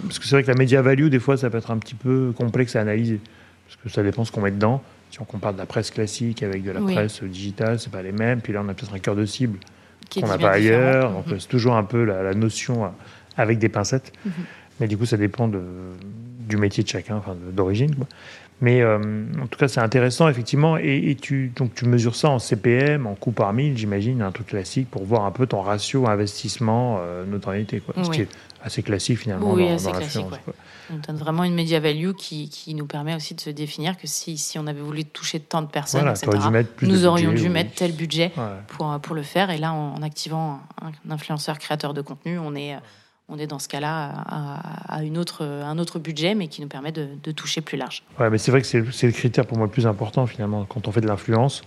Speaker 1: parce que c'est vrai que la media value, des fois, ça peut être un petit peu complexe à analyser. Parce que ça dépend ce qu'on met dedans. Si on compare de la presse classique avec de la presse digitale, c'est pas les mêmes. Puis là, on a peut-être un cœur de cible qu'on n'a pas ailleurs. Donc, mhm. c'est toujours un peu la, notion euh, avec des pincettes. Mhm. Mais du coup, ça dépend de, du métier de chacun, enfin, d'origine. Mais euh, en tout cas, c'est intéressant, effectivement. Et, tu, donc, tu mesures ça en CPM, en coût par mille, j'imagine, un truc classique, pour voir un peu ton ratio investissement, euh, notoriété. Quoi. Ce qui est assez classique, finalement,
Speaker 2: oui, dans, assez classique, On donne vraiment une media value qui, qui, nous permet aussi de se définir que si, si on avait voulu toucher tant de personnes, etc., nous aurions dû mettre tel budget pour, pour le faire. Et là, en, activant un influenceur créateur de contenu, on est on est dans ce cas-là à, une autre, un autre budget, mais qui nous permet de, toucher plus large.
Speaker 1: Ouais, mais c'est vrai que c'est le critère pour moi le plus important finalement quand on fait de l'influence.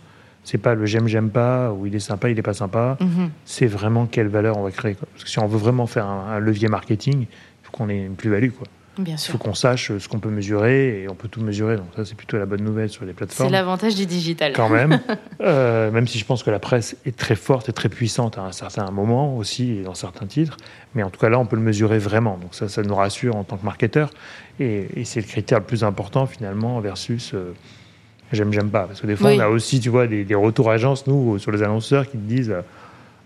Speaker 1: C'est pas le j'aime, j'aime pas, ou il est sympa, il est pas sympa. Mhm. C'est vraiment quelle valeur on va créer. Parce que si on veut vraiment faire un, un levier marketing, il faut qu'on ait une plus-value. Quoi. Il faut qu'on sache ce qu'on peut mesurer et on peut tout mesurer. Donc ça, c'est plutôt la bonne nouvelle sur les plateformes.
Speaker 2: C'est l'avantage du digital.
Speaker 1: Quand même. Euh, même si je pense que la presse est très forte et très puissante à un certain moment aussi et dans certains titres. Mais en tout cas, là, on peut le mesurer vraiment. Donc ça, ça nous rassure en tant que marketeur. Et, c'est le critère le plus important finalement versus euh, j'aime, j'aime pas. Parce que des fois, on a aussi, tu vois, des, retours agences, nous, sur les annonceurs qui te disent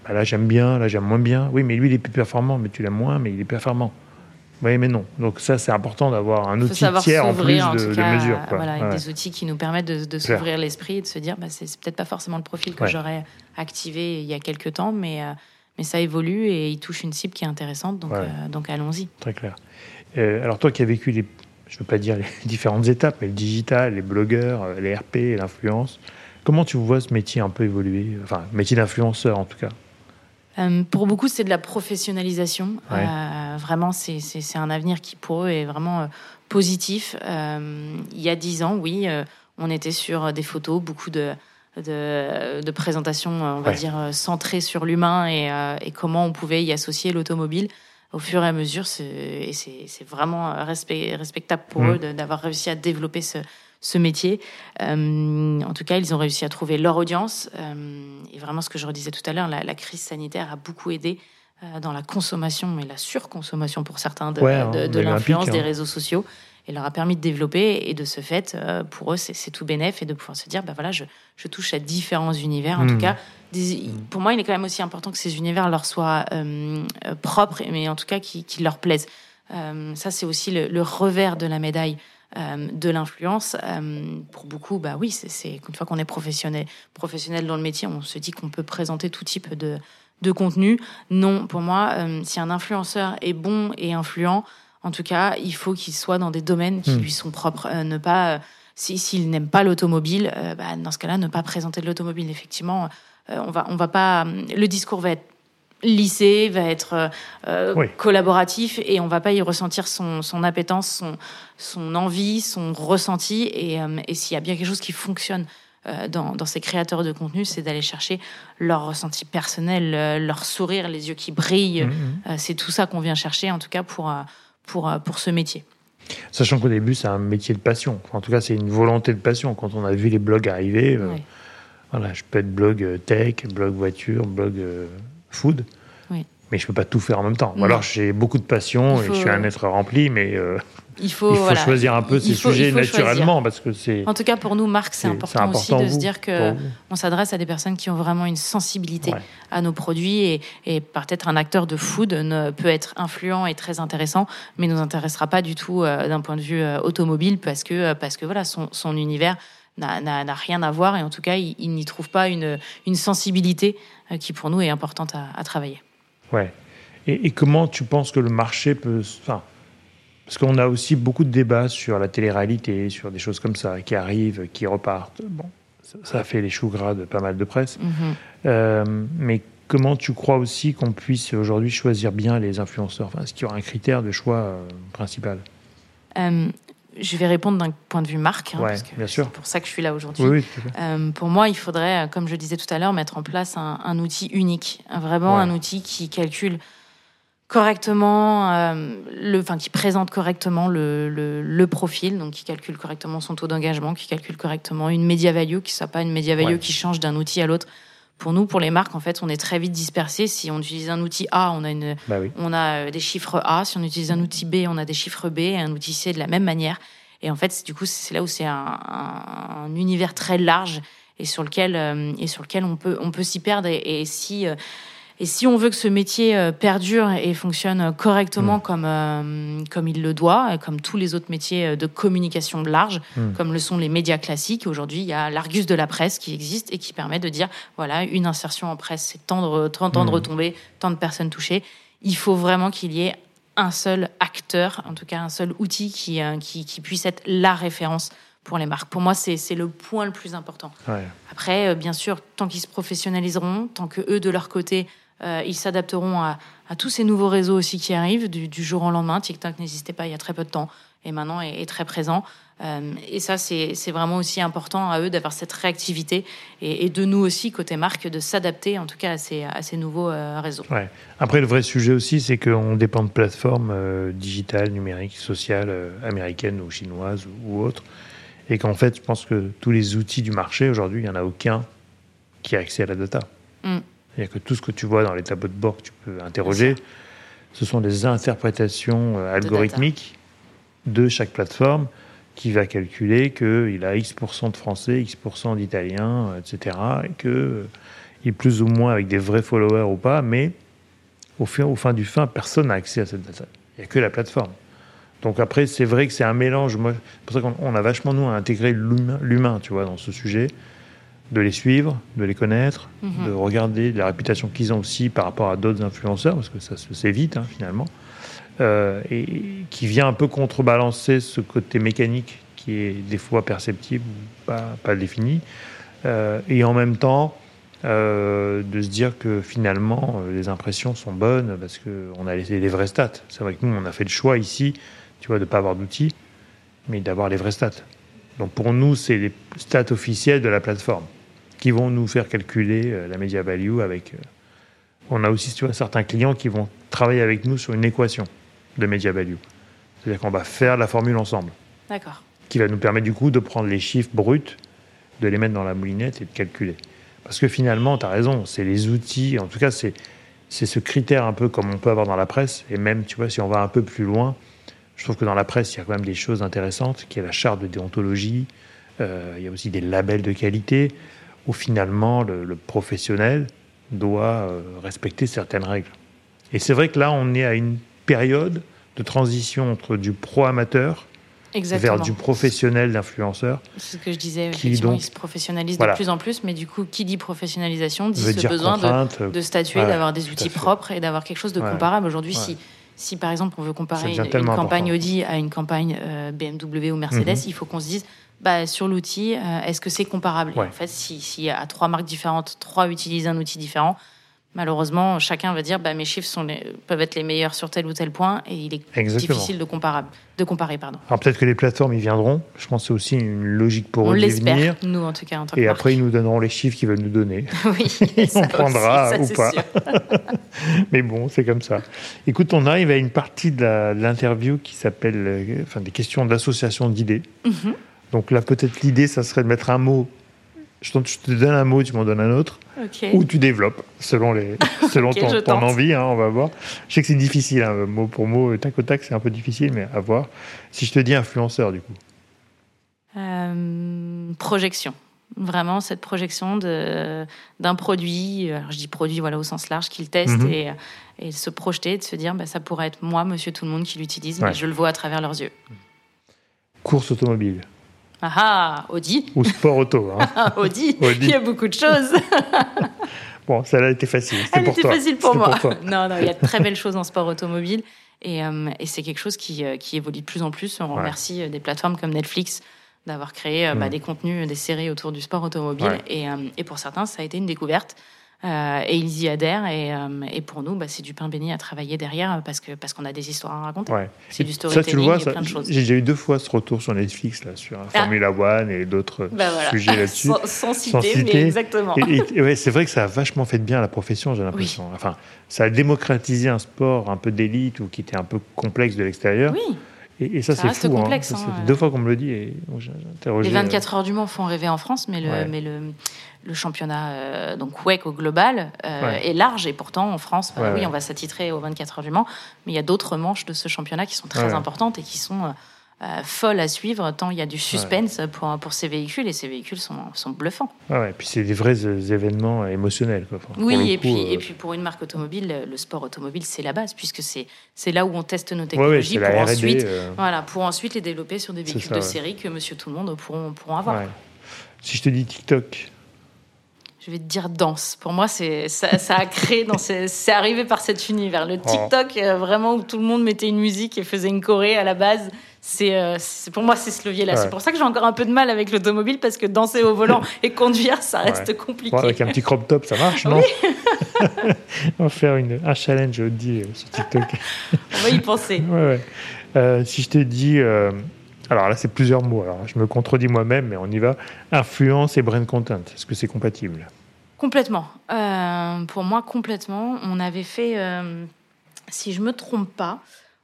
Speaker 1: bah là, j'aime bien, là, j'aime moins bien. Oui, mais lui, il est plus performant. Mais tu l'aimes moins, mais il est performant. Oui, mais non. Donc ça, c'est important d'avoir un outil tiers en plus de, mesure.
Speaker 2: Voilà, des outils qui nous permettent de, s'ouvrir l'esprit et de se dire, bah, c'est peut-être pas forcément le profil que j'aurais activé il y a quelques temps, mais, euh, mais ça évolue et il touche une cible qui est intéressante, donc, euh, donc allons-y.
Speaker 1: Très clair. Euh, alors toi qui as vécu les, je veux pas dire les différentes étapes, mais le digital, les blogueurs, les RP, l'influence, comment tu vois ce métier un peu évoluer Enfin, métier d'influenceur en tout cas?
Speaker 2: Euh, pour beaucoup, c'est de la professionnalisation. Euh, vraiment, c'est un avenir qui, pour eux, est vraiment euh, positif. il y a dix ans, oui, on était sur des photos, beaucoup de, de, présentations, on va dire, centrées sur l'humain et, comment on pouvait y associer l'automobile. Au fur et à mesure, c'est vraiment respectable pour mmh. eux d'avoir réussi à développer ce, ce métier. Euh, en tout cas, ils ont réussi à trouver leur audience. Euh, et vraiment, ce que je redisais tout à l'heure, la, crise sanitaire a beaucoup aidé euh, dans la consommation et la surconsommation pour certains de, hein, l'influence des hein. réseaux sociaux et leur a permis de développer. Et de ce fait, pour eux, c'est tout bénéf et de pouvoir se dire, bah voilà, je, touche à différents univers. En tout hmm. Cas, pour moi, il est quand même aussi important que ces univers leur soient propres, mais en tout cas qui, leur plaisent. ça, c'est aussi le, revers de la médaille euh, de l'influence. Euh, pour beaucoup, bah oui, c'est une fois qu'on est professionnel, professionnel dans le métier, on se dit qu'on peut présenter tout type de, de contenu. Non, pour moi, euh, si un influenceur est bon et influent, en tout cas, il faut qu'il soit dans des domaines qui hmm. lui sont propres. ne pas, s'il n'aime pas l'automobile, bah, dans ce cas-là, ne pas présenter de l'automobile. Effectivement, on va, on va pas. Le discours va être lycée, va être euh, euh, collaboratif et on va pas y ressentir son, son appétence, son, son envie, son ressenti. Et, euh, et s'il y a bien quelque chose qui fonctionne dans, dans, ces créateurs de contenu, c'est d'aller chercher leur ressenti personnel, leur sourire, les yeux qui brillent. Mmh, mmh. c'est tout ça qu'on vient chercher, en tout cas, pour, pour, pour ce métier.
Speaker 1: Sachant qu'au début, c'est un métier de passion. En tout cas, c'est une volonté de passion. Quand on a vu les blogs arriver, voilà, je peux être blog tech, blog voiture, blog food. Mais je peux pas tout faire en même temps. alors j'ai beaucoup de passion et je suis un être rempli, mais euh, il faut, choisir un peu ces sujets naturellement parce que c'est.
Speaker 2: En tout cas, pour nous, Marc, c'est important, aussi de se dire que on s'adresse à des personnes qui ont vraiment une sensibilité à nos produits et, et peut-être un acteur de food ne, peut être influent et très intéressant, mais ne nous intéressera pas du tout euh, d'un point de vue euh, automobile parce que parce que voilà son, son univers n'a rien à voir et en tout cas, il, n'y trouve pas une, une sensibilité euh, qui pour nous est importante à, travailler.
Speaker 1: Ouais. Et, comment tu penses que le marché peut. Enfin, parce qu'on a aussi beaucoup de débats sur la télé-réalité, sur des choses comme ça, qui arrivent, qui repartent. Bon, ça, a fait les choux gras de pas mal de presse. Mm-hmm. Euh, mais comment tu crois aussi qu'on puisse aujourd'hui choisir bien les influenceurs? Enfin, Est-ce qu'il y aura un critère de choix euh, principal?
Speaker 2: Je vais répondre d'un point de vue marque,
Speaker 1: hein, bien sûr.
Speaker 2: c'est pour ça que je suis là aujourd'hui. Euh, pour moi, il faudrait, comme je disais tout à l'heure, mettre en place un, outil unique, vraiment un outil qui calcule correctement, euh, le, enfin qui présente correctement le, le, profil, donc qui calcule correctement son taux d'engagement, qui calcule correctement une media value, qui soit pas une media value qui change d'un outil à l'autre. Pour nous, pour les marques, en fait, on est très vite dispersé. Si on utilise un outil A, on a, une, bah on a euh, des chiffres A. Si on utilise un outil B, on a des chiffres B. Et un outil C de la même manière. Et en fait, du coup, c'est là où c'est un, univers très large et sur lequel, euh, et sur lequel on peut, on peut s'y perdre. Et, si euh, et si on veut que ce métier euh, perdure et fonctionne correctement mm. comme, euh, comme il le doit, comme tous les autres métiers euh, de communication large, mm. comme le sont les médias classiques, aujourd'hui, il y a l'Argus de la presse qui existe et qui permet de dire, voilà, une insertion en presse, c'est tant de, tant de mm. retombées, tant de personnes touchées. Il faut vraiment qu'il y ait un seul acteur, en tout cas un seul outil qui, qui, qui puisse être la référence pour les marques. Pour moi, c'est le point le plus important. Après, bien sûr, tant qu'ils se professionnaliseront, tant que eux, de leur côté, euh, ils s'adapteront à, tous ces nouveaux réseaux aussi qui arrivent du, jour au lendemain. TikTok n'existait pas il y a très peu de temps et maintenant est, très présent. Euh, et ça, c'est vraiment aussi important à eux d'avoir cette réactivité et, de nous aussi, côté marque, de s'adapter en tout cas à ces, à ces nouveaux euh, réseaux.
Speaker 1: Ouais. Après, le vrai sujet aussi, c'est qu'on dépend de plateformes digitales, numériques, sociales, américaines ou chinoises ou, autres. Et qu'en fait, je pense que tous les outils du marché aujourd'hui, il n'y en a aucun qui a accès à la data. Mm. C'est-à-dire que tout ce que tu vois dans les tableaux de bord que tu peux interroger, ce sont des interprétations euh, algorithmiques de, chaque plateforme qui va calculer qu'il a X% de Français, X% d'Italiens, etc. Et qu'il euh, est plus ou moins avec des vrais followers ou pas, mais au fin, au fin du fin, personne n'a accès à cette data. Il n'y a que la plateforme. Donc après, c'est vrai que c'est un mélange. Moi, c'est pour ça qu'on a vachement, nous, à intégrer l'humain, tu vois, dans ce sujet, de les suivre, de les connaître, de regarder la réputation qu'ils ont aussi par rapport à d'autres influenceurs, parce que ça se sait vite, hein, finalement, euh, et qui vient un peu contrebalancer ce côté mécanique qui est des fois perceptible ou pas, pas défini, euh, et en même temps, euh, de se dire que finalement, les impressions sont bonnes parce qu'on a laissé les vrais stats. C'est vrai que nous, on a fait le choix ici tu vois, de ne pas avoir d'outils, mais d'avoir les vrais stats. Donc pour nous, c'est les stats officiels de la plateforme qui vont nous faire calculer euh, la media value avec. Euh, on a aussi tu vois, certains clients qui vont travailler avec nous sur une équation de media value. C'est-à-dire qu'on va faire la formule ensemble.
Speaker 2: D'accord.
Speaker 1: Qui va nous permettre du coup de prendre les chiffres bruts, de les mettre dans la moulinette et de calculer. Parce que finalement, tu as raison, c'est les outils, en tout cas, c'est, c'est ce critère un peu comme on peut avoir dans la presse. Et même, tu vois, si on va un peu plus loin, je trouve que dans la presse, il y a quand même des choses intéressantes, qui est la charte de déontologie, euh, il y a aussi des labels de qualité, où finalement le, professionnel doit euh, respecter certaines règles. Et c'est vrai que là, on est à une période de transition entre du pro-amateur vers du professionnel d'influenceur.
Speaker 2: C'est ce que je disais, effectivement, donc, il se professionnalise de plus en plus, mais du coup, qui dit professionnalisation dit ce besoin de, statuer, d'avoir des outils propres et d'avoir quelque chose de comparable. Aujourd'hui, si si par exemple on veut comparer une, campagne Audi à une campagne euh, BMW ou Mercedes, mhm. il faut qu'on se dise bah, sur l'outil, euh, est-ce que c'est comparable En fait, si, si à trois marques différentes, trois utilisent un outil différent, malheureusement, chacun va dire bah, mes chiffres sont peuvent être les meilleurs sur tel ou tel point et il est difficile de, comparable, de comparer. Pardon.
Speaker 1: Alors peut-être que les plateformes y viendront. Je pense que c'est aussi une logique pour eux
Speaker 2: de venir. nous en tout cas. En tant
Speaker 1: et après, ils nous donneront les chiffres qu'ils veulent nous donner.
Speaker 2: oui,
Speaker 1: on prendra ou pas. Mais bon, c'est comme ça. Écoute, on arrive à une partie de l'interview qui s'appelle euh, enfin, des questions d'association d'idées. Mhm. Donc là, peut-être l'idée, ça serait de mettre un mot je te donne un mot, tu m'en donnes un autre, ou tu développes selon, les, selon ton, envie, hein, on va voir. Je sais que c'est difficile, hein, mot pour mot, tac au tac, c'est un peu difficile, mais à voir. Si je te dis influenceur, du coup
Speaker 2: euh, Projection. Vraiment, cette projection d'un produit, alors je dis produit voilà, au sens large, qu'il teste mhm. et, et, se projeter, de se dire bah, ça pourrait être moi, monsieur tout le monde, qui l'utilise, mais je le vois à travers leurs yeux.
Speaker 1: Course automobile.
Speaker 2: Ah ah, Audi.
Speaker 1: Ou sport auto.
Speaker 2: Hein. Audi. il y a beaucoup de choses.
Speaker 1: bon, celle-là était facile.
Speaker 2: Elle
Speaker 1: était
Speaker 2: facile pour moi. non, non, il y a de très belles choses en sport automobile. Et, euh, et c'est quelque chose qui, euh, qui, évolue de plus en plus. On remercie euh, des plateformes comme Netflix d'avoir créé bah, mm. des contenus, des séries autour du sport automobile. Et, et, pour certains, ça a été une découverte. Euh, et ils y adhèrent. Et, euh, et pour nous, bah, c'est du pain béni à travailler derrière parce qu'on parce qu'on a des histoires à raconter. C'est du storytelling, ça, tu le vois, plein de choses.
Speaker 1: J'ai déjà eu deux fois ce retour sur Netflix là, sur ah. Formula One et d'autres bah, sujets là-dessus.
Speaker 2: sans, citer, mais exactement.
Speaker 1: Et, ouais, c'est vrai que ça a vachement fait de bien à la profession, j'ai l'impression. Enfin, ça a démocratisé un sport un peu d'élite ou qui était un peu complexe de l'extérieur.
Speaker 2: Oui.
Speaker 1: Et, ça, c'est fou. Hein.
Speaker 2: Complexe,
Speaker 1: hein. deux fois qu'on me le dit. Et,
Speaker 2: les 24 heures du Mans font rêver en France, mais le, mais le, le championnat euh, donc WEC au global euh, est large. Et pourtant en France, bah oui, on va s'attitrer aux 24 heures du Mans, mais il y a d'autres manches de ce championnat qui sont très importantes et qui sont euh, folles à suivre tant il y a du suspense pour, pour ces véhicules. Et ces véhicules sont, sont bluffants.
Speaker 1: et puis c'est des vrais événements émotionnels.
Speaker 2: oui, et, puis, et puis pour une marque automobile, le sport automobile c'est la base puisque c'est c'est là où on teste nos technologies pour, ensuite, voilà, pour ensuite les développer sur des véhicules de série que monsieur tout le monde pourront, pourront avoir.
Speaker 1: Si je te dis TikTok,
Speaker 2: je vais te dire danse. Pour moi, c'est ça, a créé dans c'est arrivé par cet univers. Le. TikTok, euh, vraiment où tout le monde mettait une musique et faisait une choré à la base. C'est euh, pour moi c'est ce levier là. C'est pour ça que j'ai encore un peu de mal avec l'automobile parce que danser au volant et conduire ça reste compliqué.
Speaker 1: avec un petit crop top ça marche non On va faire une, un challenge dit euh, sur TikTok.
Speaker 2: On va y penser.
Speaker 1: si je te dis alors là, c'est plusieurs mots. Alors, je me contredis moi-même, mais on y va. Influence et brand content. Est-ce que c'est compatible?
Speaker 2: Complètement. Euh, pour moi, complètement. On avait fait, euh, si je me trompe pas,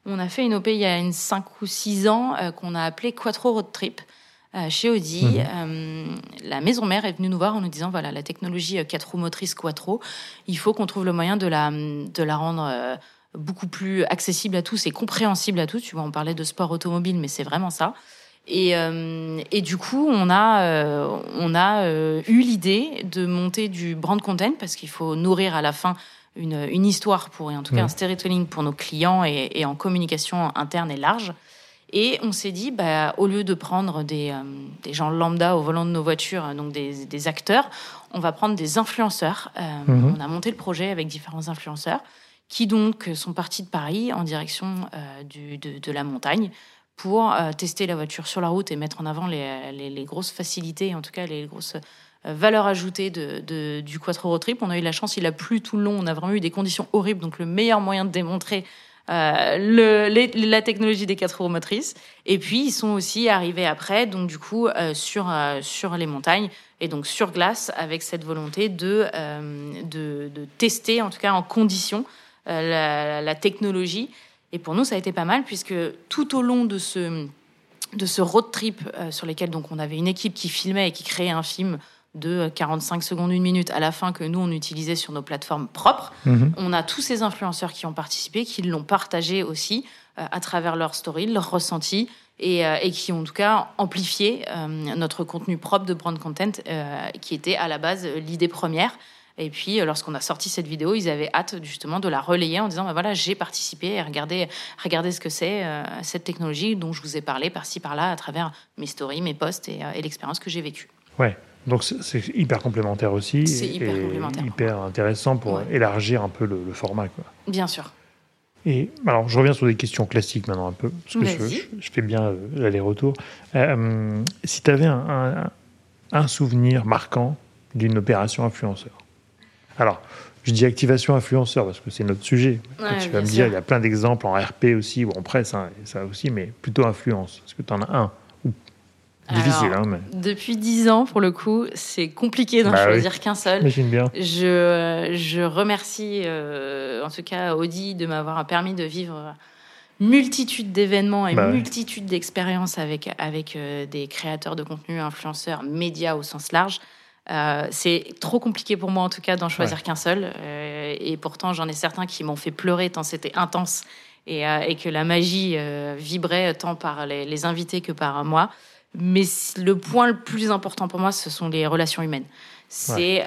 Speaker 2: on a fait une OP il y a une 5 ou 6 ans euh, qu'on a appelé Quattro Road Trip. chez Audi, mhm. la maison mère est venue nous voir en nous disant voilà la technologie 4 roues motrices Quattro, il faut qu'on trouve le moyen de la de la rendre beaucoup plus accessible à tous et compréhensible à tous. Tu vois, on parlait de sport automobile, mais c'est vraiment ça. Et, euh, et, du coup, on a, euh, on a euh, eu l'idée de monter du brand content parce qu'il faut nourrir à la fin une, une histoire pour, et en tout cas un storytelling pour nos clients et, et en communication interne et large. Et on s'est dit, bah, au lieu de prendre des, euh, des gens lambda au volant de nos voitures, euh, donc des, des acteurs, on va prendre des influenceurs. Euh,
Speaker 1: Mhm.
Speaker 2: On a monté le projet avec différents influenceurs qui donc sont partis de Paris en direction euh, de, la montagne pour euh, tester la voiture sur la route et mettre en avant les, grosses facilités, en tout cas les grosses euh, valeurs ajoutées de, du Quattro Road Trip. On a eu la chance, il a plu tout le long, on a vraiment eu des conditions horribles, donc le meilleur moyen de démontrer euh, la technologie des quatre roues motrices. Et puis, ils sont aussi arrivés après, donc du coup, euh, sur, euh, sur les montagnes et donc sur glace, avec cette volonté de, euh, de, tester, en tout cas en condition, euh, la, la technologie. Et pour nous, ça a été pas mal, puisque tout au long de ce, de ce road trip euh, sur lesquels donc, on avait une équipe qui filmait et qui créait un film de 45 secondes, une minute à la fin que nous, on utilisait sur nos plateformes propres,
Speaker 1: Mhm.
Speaker 2: on a tous ces influenceurs qui ont participé, qui l'ont partagé aussi euh, à travers leur story, leur ressenti, et, euh, et qui ont en tout cas amplifié euh, notre contenu propre de brand content, euh, qui était à la base euh, l'idée première. Et puis, euh, lorsqu'on a sorti cette vidéo, ils avaient hâte justement de la relayer en disant bah voilà, j'ai participé, et regardez, regardez ce que c'est, euh, cette technologie dont je vous ai parlé par-ci par-là à travers mes stories, mes posts et, euh, et l'expérience que j'ai vécue.
Speaker 1: Ouais. Donc c'est- hyper complémentaire aussi.
Speaker 2: C'est hyper
Speaker 1: et
Speaker 2: complémentaire.
Speaker 1: hyper intéressant pour
Speaker 2: Ouais.
Speaker 1: élargir un peu le, le format. Quoi.
Speaker 2: Bien sûr.
Speaker 1: Et alors, je reviens sur des questions classiques maintenant un peu, parce que je,
Speaker 2: Vas-y.
Speaker 1: je- je fais bien l'aller-retour. Euh, si tu avais un, un- un souvenir marquant d'une opération influenceur. Alors, je dis activation influenceur parce que c'est notre sujet.
Speaker 2: Ouais,
Speaker 1: tu vas me dire, il y a plein d'exemples en RP aussi, ou en presse, hein, ça aussi, mais plutôt influence. Est-ce que tu en as un? Difficile,
Speaker 2: Alors,
Speaker 1: hein, mais
Speaker 2: Depuis dix ans, pour le coup, c'est compliqué d'en
Speaker 1: Bah oui.
Speaker 2: choisir qu'un seul.
Speaker 1: bien.
Speaker 2: Je, je remercie euh, en tout cas Audi de m'avoir permis de vivre multitude d'événements et
Speaker 1: Bah ouais.
Speaker 2: multitude d'expériences avec, avec euh, des créateurs de contenu, influenceurs, médias au sens large. Euh, c'est trop compliqué pour moi en tout cas d'en choisir qu'un seul. Euh, et pourtant, j'en ai certains qui m'ont fait pleurer tant c'était intense et, euh, et que la magie vibrait tant par les, les invités que par moi. Mais le point le plus important pour moi, ce sont les relations humaines. C'est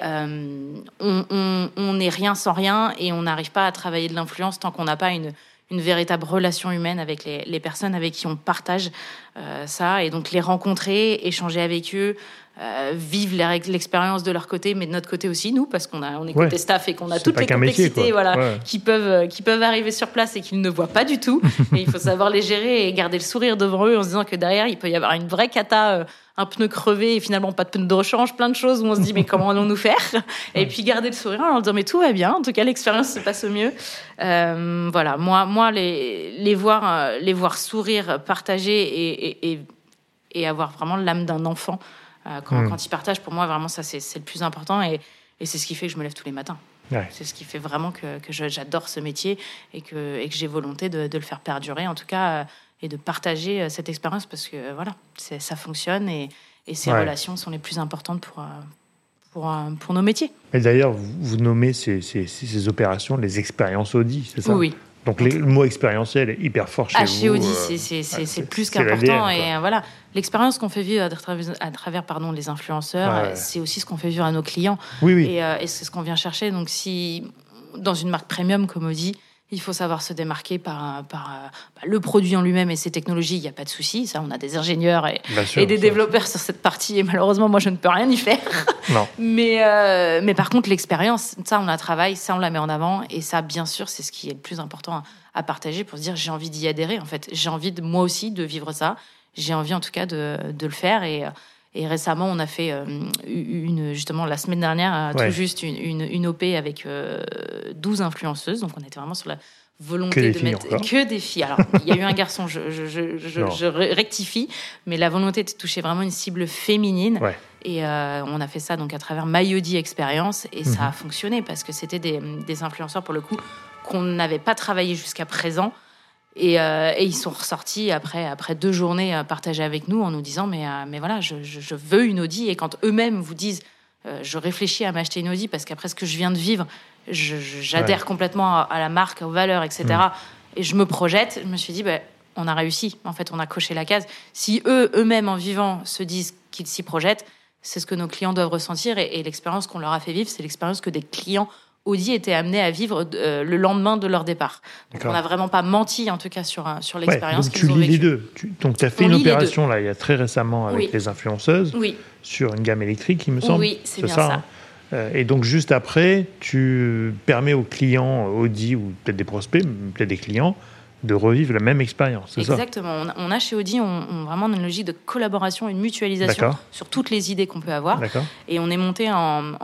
Speaker 2: on- n'est rien sans rien et on n'arrive pas à travailler de l'influence tant qu'on n'a pas une, une véritable relation humaine avec les, les personnes avec qui on partage euh, ça et donc les rencontrer, échanger avec eux, euh, vivre les- l'expérience de leur côté, mais de notre côté aussi nous parce qu'on a on est
Speaker 1: Ouais.
Speaker 2: côté staff et qu'on a toutes les
Speaker 1: métier,
Speaker 2: complexités voilà
Speaker 1: Ouais.
Speaker 2: qui peuvent euh, qui peuvent arriver sur place et qu'ils ne voient pas du tout et il faut savoir les gérer et garder le sourire devant eux en se disant que derrière il peut y avoir une vraie cata euh, un pneu crevé et finalement pas de pneu de rechange, plein de choses où on se dit mais comment allons-nous faire? Et puis garder le sourire en leur disant mais tout va bien, en tout cas l'expérience se passe au mieux. Euh, voilà, moi, moi les, les, voir, les voir sourire, partager et, et, et, et avoir vraiment l'âme d'un enfant quand,
Speaker 1: Mm.
Speaker 2: quand ils partagent, pour moi vraiment ça c'est le plus important et, et c'est ce qui fait que je me lève tous les matins.
Speaker 1: Ouais.
Speaker 2: C'est ce qui fait vraiment que, j'adore ce métier et que, et que j'ai volonté de, de le faire perdurer, en tout cas, euh, et de partager euh, cette expérience parce que euh, voilà, ça fonctionne et, et ces
Speaker 1: Ouais.
Speaker 2: relations sont les plus importantes pour, euh, pour, euh, pour nos métiers.
Speaker 1: Et d'ailleurs, vous, vous nommez ces, ces- opérations les expériences Audi, c'est ça?
Speaker 2: Oui, oui.
Speaker 1: Donc les- le mot expérientiel est hyper fort chez
Speaker 2: Ah,
Speaker 1: vous.
Speaker 2: chez Audi,
Speaker 1: euh,
Speaker 2: c'est- plus qu'important. Et voilà, l'expérience qu'on fait vivre à travers, à travers pardon, les influenceurs,
Speaker 1: Ouais.
Speaker 2: euh, c'est aussi ce qu'on fait vivre à nos clients.
Speaker 1: Oui, oui.
Speaker 2: Et, euh, et c'est ce qu'on vient chercher. Donc, si dans une marque premium comme Audi, il faut savoir se démarquer par, par euh, bah, le produit en lui-même et ses technologies, il n'y a pas de souci. Ça, on a des ingénieurs et,
Speaker 1: Bien sûr,
Speaker 2: et des développeurs sur cette partie. Et malheureusement, moi, je ne peux rien y faire.
Speaker 1: Non.
Speaker 2: Mais, euh, mais par contre, l'expérience, ça, on la travaille, ça, on la met en avant. Et ça, bien sûr, c'est ce qui est le plus important à, à partager pour se dire j'ai envie d'y adhérer. En fait, j'ai envie, de, moi aussi, de vivre ça. J'ai envie, en tout cas, de, de le faire. Et, euh, et récemment, on a fait euh, une, justement, la semaine dernière, euh,
Speaker 1: Ouais.
Speaker 2: tout juste une, une, une OP avec euh, 12 influenceuses. Donc, on était vraiment sur la volonté de mettre
Speaker 1: encore.
Speaker 2: que des filles. Alors, il y a eu un garçon, je, je, je, je,
Speaker 1: Non.
Speaker 2: je rectifie, mais la volonté de toucher vraiment une cible féminine.
Speaker 1: Ouais.
Speaker 2: Et euh, on a fait ça donc à travers Mayodi Experience et ça
Speaker 1: Mhm.
Speaker 2: a fonctionné parce que c'était des, des influenceurs pour le coup qu'on n'avait pas travaillé jusqu'à présent. Et, euh, et ils sont ressortis après, après deux journées euh, partagées avec nous en nous disant mais, euh, mais voilà, je, je- je veux une Audi. Et quand eux-mêmes vous disent euh, je réfléchis à m'acheter une Audi parce qu'après ce que je viens de vivre, je- je- j'adhère
Speaker 1: Ouais.
Speaker 2: complètement à, à la marque, aux valeurs, etc.
Speaker 1: Mhm.
Speaker 2: Et je me projette, je me suis dit ben, on a réussi. En fait, on a coché la case. Si eux, eux-mêmes en vivant, se disent qu'ils s'y projettent, c'est ce que nos clients doivent ressentir et, et l'expérience qu'on leur a fait vivre, c'est l'expérience que des clients Audi était amené à vivre euh, le lendemain de leur départ. Donc on n'a vraiment pas menti, en tout cas, sur, sur l'expérience
Speaker 1: qu'ils
Speaker 2: ont vécue.
Speaker 1: Tu lis les deux. donc tu as fait une opération là, il y a très récemment avec les influenceuses
Speaker 2: oui.
Speaker 1: sur une gamme électrique, il me semble.
Speaker 2: Oui, c'est bien ça. Hein
Speaker 1: euh, et donc juste après, tu permets aux clients Audi ou peut-être des prospects, peut-être des clients, de revivre la même expérience. C'est
Speaker 2: Exactement. on, a chez Audi on, vraiment une logique de collaboration, une mutualisation sur toutes les idées qu'on peut avoir. Et on est monté en,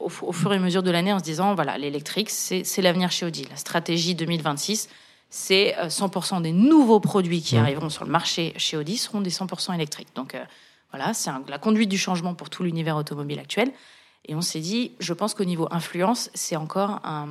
Speaker 2: au, fur et à mesure de l'année en se disant voilà, l'électrique, c'est l'avenir chez Audi. La stratégie 2026, c'est 100% euh, des nouveaux produits qui mmh. arriveront sur le marché chez Audi seront des 100% électriques. Donc euh, voilà, c'est la conduite du changement pour tout l'univers automobile actuel. Et on s'est dit, je pense qu'au niveau influence, c'est encore un,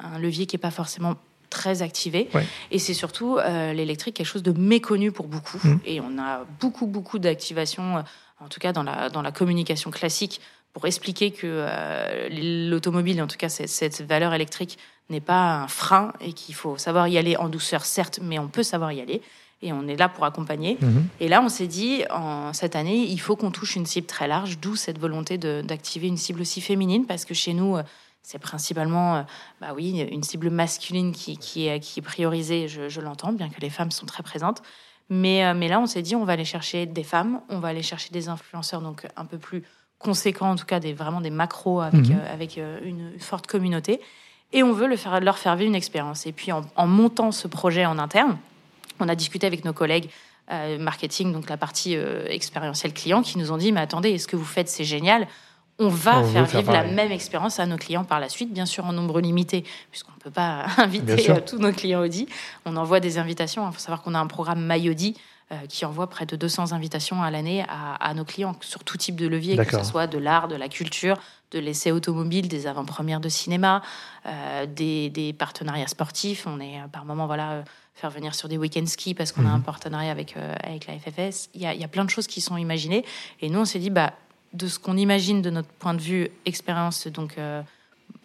Speaker 2: un levier qui n'est pas forcément très activé. Et c'est surtout euh, l'électrique quelque chose de méconnu pour beaucoup. Mmh. Et on a beaucoup, beaucoup d'activations, euh, en tout cas dans la, dans la communication classique, pour expliquer que euh, l'automobile, en tout cas cette, valeur électrique, n'est pas un frein et qu'il faut savoir y aller en douceur, certes, mais on peut savoir y aller. Et on est là pour accompagner. Mmh. Et là, on s'est dit, en cette année, il faut qu'on touche une cible très large, d'où cette volonté d'activer une cible aussi féminine, parce que chez nous, c'est principalement, euh, bah oui, une cible masculine qui, qui, est, qui est priorisée, je, l'entends, bien que les femmes sont très présentes. Mais, euh, mais là, on s'est dit, on va aller chercher des femmes, on va aller chercher des influenceurs, donc un peu plus conséquents, en tout cas des, vraiment des macros avec, mhm. euh, avec une forte communauté. Et on veut le faire, leur faire vivre une expérience. Et puis, en, montant ce projet en interne, on a discuté avec nos collègues marketing, donc la partie expérientielle client, qui nous ont dit, mais attendez, est-ce que vous faites, c'est génial? On va faire vivre la même expérience à nos clients par la suite, bien sûr en nombre limité, puisqu'on ne peut pas inviter euh, tous nos clients Audi. On envoie des invitations. Il faut savoir qu'on a un programme MyAudi euh, qui envoie près de 200 invitations à l'année à, nos clients sur tout type de levier, que ce soit de l'art, de la culture, de l'essai automobile, des avant-premières de cinéma, euh, des, partenariats sportifs. On est par moment voilà faire venir sur des week-ends ski parce qu'on a mhm. un partenariat avec, avec la FFS. Il y, a, il y, a, plein de choses qui sont imaginées. Et nous, on s'est dit, bah, de ce qu'on imagine de notre point de vue expérience, donc euh,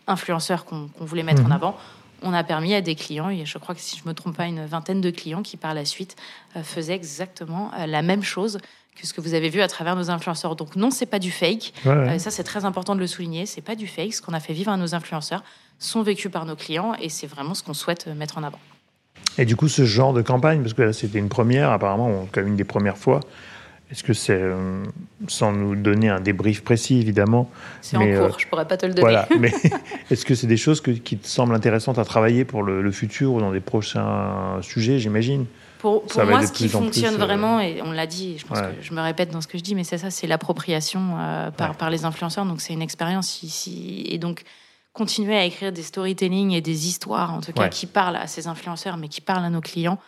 Speaker 2: influenceur qu'on voulait mettre en mhm. avant, on a permis à des clients, et je crois que si je me trompe pas, une vingtaine de clients qui par la suite euh, faisaient exactement euh, la même chose que ce que vous avez vu à travers nos influenceurs. Donc non, c'est pas du fake. ça, c'est très important de le souligner. C'est pas du fake. Ce qu'on a fait vivre à nos influenceurs sont vécus par nos clients, et c'est vraiment ce qu'on souhaite mettre en avant.
Speaker 1: Et du coup, ce genre de campagne, parce que là, c'était une première, apparemment, comme une des premières fois, est-ce que c'est, euh, sans nous donner un débrief précis évidemment
Speaker 2: C'est en cours, euh, je pourrais pas te le donner.
Speaker 1: Voilà, mais est-ce que c'est des choses qui te semblent intéressantes à travailler pour le, futur ou dans des prochains sujets, j'imagine?
Speaker 2: Pour, moi, ce qui fonctionne euh, vraiment, et on l'a dit, je pense que je me répète dans ce que je dis, mais c'est ça, c'est l'appropriation par, par les influenceurs. Donc c'est une expérience ici. Et donc continuer à écrire des storytelling et des histoires, en tout cas, qui parlent à ces influenceurs, mais qui parlent à nos clients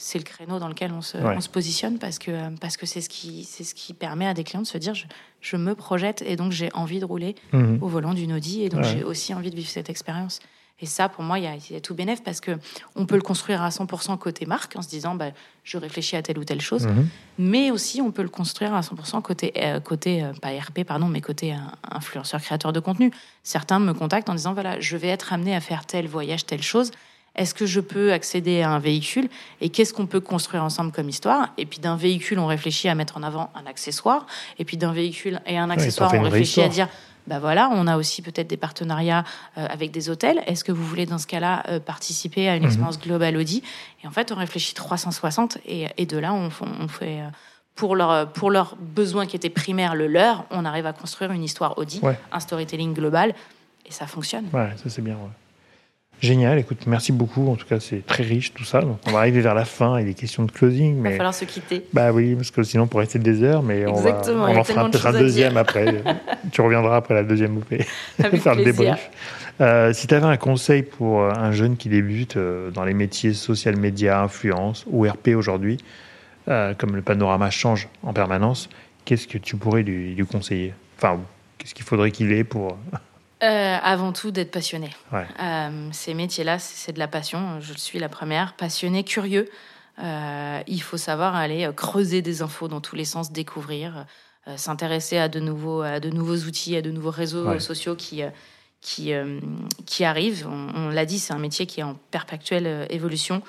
Speaker 2: c'est le créneau dans lequel on se, positionne parce que parce que c'est ce qui c'est ce qui permet à des clients de se dire je, me projette et donc j'ai envie de rouler mhm. au volant d'une Audi et donc j'ai aussi envie de vivre cette expérience. Et ça, pour moi, il y a, tout bénéf parce que on peut le construire à 100% côté marque en se disant bah, je réfléchis à telle ou telle chose, mhm. mais aussi on peut le construire à 100% côté euh, côté euh, pas RP pardon, mais côté euh, influenceur créateur de contenu. Certains me contactent en disant voilà je vais être amené à faire tel voyage telle chose est-ce que je peux accéder à un véhicule et qu'est-ce qu'on peut construire ensemble comme histoire? Et puis d'un véhicule, on réfléchit à mettre en avant un accessoire, et puis d'un véhicule et un accessoire, on réfléchit à dire bah voilà, on a aussi peut-être des partenariats euh, avec des hôtels. Est-ce que vous voulez dans ce cas-là euh, participer à une mhm. expérience globale Audi? Et en fait, on réfléchit 360 et, de là, on, fait euh, pour leurs pour leurs besoins qui étaient primaires, le leur, on arrive à construire une histoire Audi, un storytelling global et ça fonctionne.
Speaker 1: Ouais, ça c'est bien. Ouais. Génial, écoute, merci beaucoup. En tout cas, c'est très riche tout ça. Donc, on va arriver vers la fin et les questions de closing.
Speaker 2: Mais... Il va falloir se quitter.
Speaker 1: Bah oui, parce que sinon, on pourrait rester des heures, mais on va, on en fera peut-être un deuxième après. tu reviendras après la deuxième OP, faire le débrief. Euh, si tu avais un conseil pour euh, un jeune qui débute euh, dans les métiers social media, influence ou RP aujourd'hui, comme le panorama change en permanence, qu'est-ce que tu pourrais lui, lui conseiller? Enfin, qu'est-ce qu'il faudrait qu'il ait pour
Speaker 2: euh, avant tout, d'être passionné. Euh, ces métiers-là, c'est de la passion. Je suis la première. Passionné, curieux. Euh, il faut savoir aller creuser des infos dans tous les sens, découvrir, s'intéresser à de nouveaux, à de nouveaux outils, à de nouveaux réseaux sociaux qui qui qui arrivent. On, l'a dit, c'est un métier qui est en perpétuelle évolution.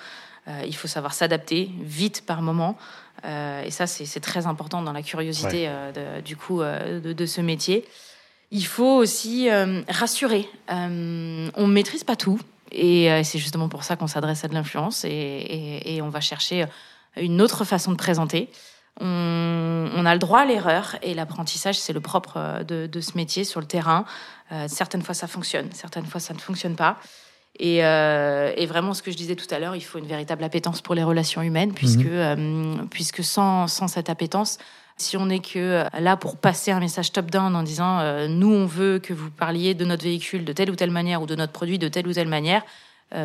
Speaker 2: il faut savoir s'adapter vite par moment. et ça, c'est très important dans la curiosité du coup de, de, ce métier. Il faut aussi rassurer. on ne maîtrise pas tout. Et c'est justement pour ça qu'on s'adresse à de l'influence et, on va chercher une autre façon de présenter. On, a le droit à l'erreur et l'apprentissage, c'est le propre de, ce métier sur le terrain. certaines fois, ça fonctionne, certaines fois, ça ne fonctionne pas. Euh, et, vraiment, ce que je disais tout à l'heure, il faut une véritable appétence pour les relations humaines, puisque, mhm. euh, puisque sans, sans, cette appétence, si on n'est que euh, là pour passer un message top-down en disant nous, on veut que vous parliez de notre véhicule de telle ou telle manière ou de notre produit de telle ou telle manière,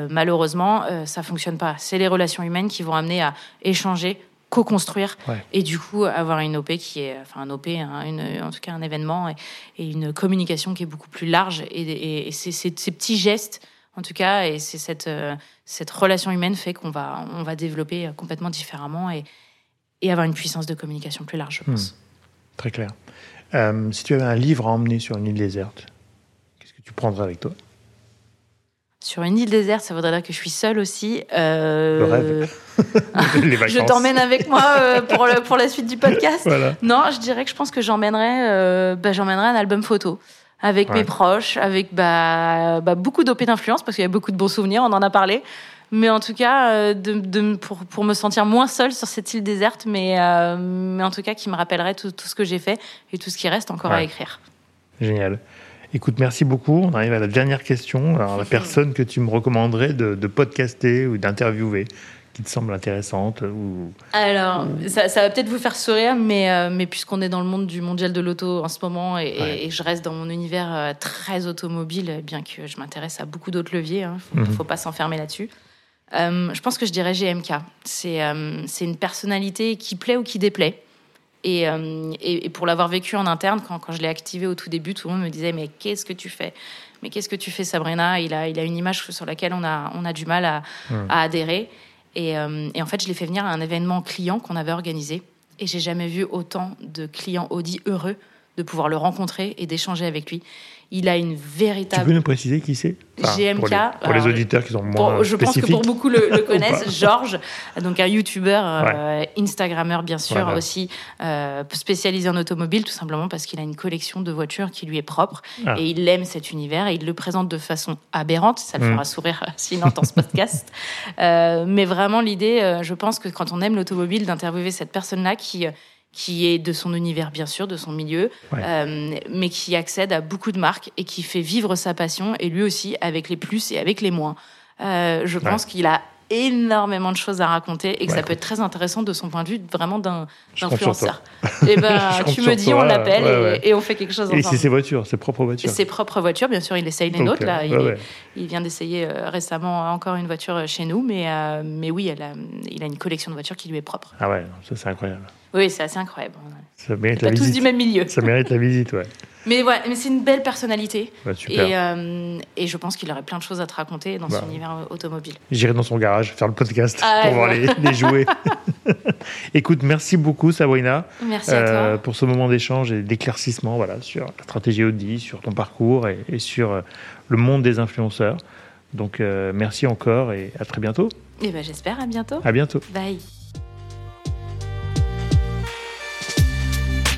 Speaker 2: malheureusement, ça fonctionne pas. C'est les relations humaines qui vont amener à échanger, co-construire et du coup avoir une OP qui est, enfin un OP, hein, une, en tout cas un événement et, une communication qui est beaucoup plus large. Et, et, ces, ces petits gestes en tout cas. Et c'est cette, euh, cette relation humaine fait qu'on va, on va développer complètement différemment et, et avoir une puissance de communication plus large, je pense. Hmm.
Speaker 1: Très clair. Euh, si tu avais un livre à emmener sur une île déserte, qu'est-ce que tu prendrais avec toi?
Speaker 2: Sur une île déserte, ça voudrait dire que je suis seule aussi.
Speaker 1: Euh... Le rêve.
Speaker 2: Les vacances. Je t'emmène avec moi euh, pour, le, pour la suite du podcast. Non, je dirais que je pense que j'emmènerais bah, j'emmènerais un album photo avec mes proches, avec bah, bah beaucoup d'OP d'influence, parce qu'il y a beaucoup de bons souvenirs, on en a parlé. Mais en tout cas, euh, de, pour, pour, me sentir moins seule sur cette île déserte, mais, euh, mais en tout cas qui me rappellerait tout, tout, ce que j'ai fait et tout ce qui reste encore à écrire.
Speaker 1: Génial. Écoute, merci beaucoup. On arrive à la dernière question. Alors, la personne que tu me recommanderais de, de podcaster ou d'interviewer qui te semble intéressante ou...
Speaker 2: Alors, ça, va peut-être vous faire sourire, mais, euh, mais puisqu'on est dans le monde du mondial de l'auto en ce moment et, je reste dans mon univers euh, très automobile, bien que je m'intéresse à beaucoup d'autres leviers, il hein, ne mhm. faut, pas s'enfermer là-dessus. Euh, je pense que je dirais GMK. C'est c'est une personnalité qui plaît ou qui déplaît. Et, et, pour l'avoir vécu en interne, quand, quand je l'ai activé au tout début, tout le monde me disait Mais qu'est-ce que tu fais? Mais qu'est-ce que tu fais, Sabrina? Il a, il a une image sur laquelle on a, on a du mal à, à adhérer. Euh, et, en fait, je l'ai fait venir à un événement client qu'on avait organisé. Et j'ai jamais vu autant de clients Audi heureux de pouvoir le rencontrer et d'échanger avec lui. Il a une véritable.
Speaker 1: Tu peux nous préciser qui c'est?
Speaker 2: GMK.
Speaker 1: Pour les, auditeurs qui sont moins.
Speaker 2: je pense que pour beaucoup le, connaissent. Georges, donc un YouTuber, euh, Instagrammeur bien sûr aussi, euh, spécialisé en automobile, tout simplement parce qu'il a une collection de voitures qui lui est propre ah. et il aime cet univers et il le présente de façon aberrante. Ça le mm. fera sourire s'il entend ce podcast. Euh, mais vraiment, l'idée, je pense que quand on aime l'automobile, d'interviewer cette personne-là qui qui est de son univers bien sûr, de son milieu, euh, mais qui accède à beaucoup de marques et qui fait vivre sa passion, et lui aussi avec les plus et avec les moins. Euh, je pense qu'il a énormément de choses à raconter et que ça peut être très intéressant de son point de vue vraiment d'un influenceur. Et eh ben tu me dis, on l'appelle et, on fait quelque chose ensemble.
Speaker 1: Et c'est ses voitures, ses propres voitures.
Speaker 2: Ses propres voitures, bien sûr, il essaye les nôtres là. Il, vient d'essayer euh, récemment encore une voiture chez nous, mais mais oui, elle a, il a une collection de voitures qui lui est propre.
Speaker 1: Ah ouais, ça c'est incroyable.
Speaker 2: Oui, c'est assez incroyable.
Speaker 1: Ça mérite la visite.
Speaker 2: tous du même milieu.
Speaker 1: Ça mérite la visite, ouais.
Speaker 2: Mais, ouais, mais c'est une belle personnalité. Et, euh, et, je pense qu'il aurait plein de choses à te raconter dans son bah. univers automobile.
Speaker 1: J'irai dans son garage faire le podcast ah pour voir les, les, jouer. Écoute, merci beaucoup Sabrina.
Speaker 2: Merci à toi.
Speaker 1: Euh, pour ce moment d'échange et d'éclaircissement voilà, sur la stratégie Audi, sur ton parcours et, sur euh, le monde des influenceurs. Donc merci encore et à très bientôt.
Speaker 2: Et ben, j'espère à bientôt.
Speaker 1: À bientôt.
Speaker 2: Bye.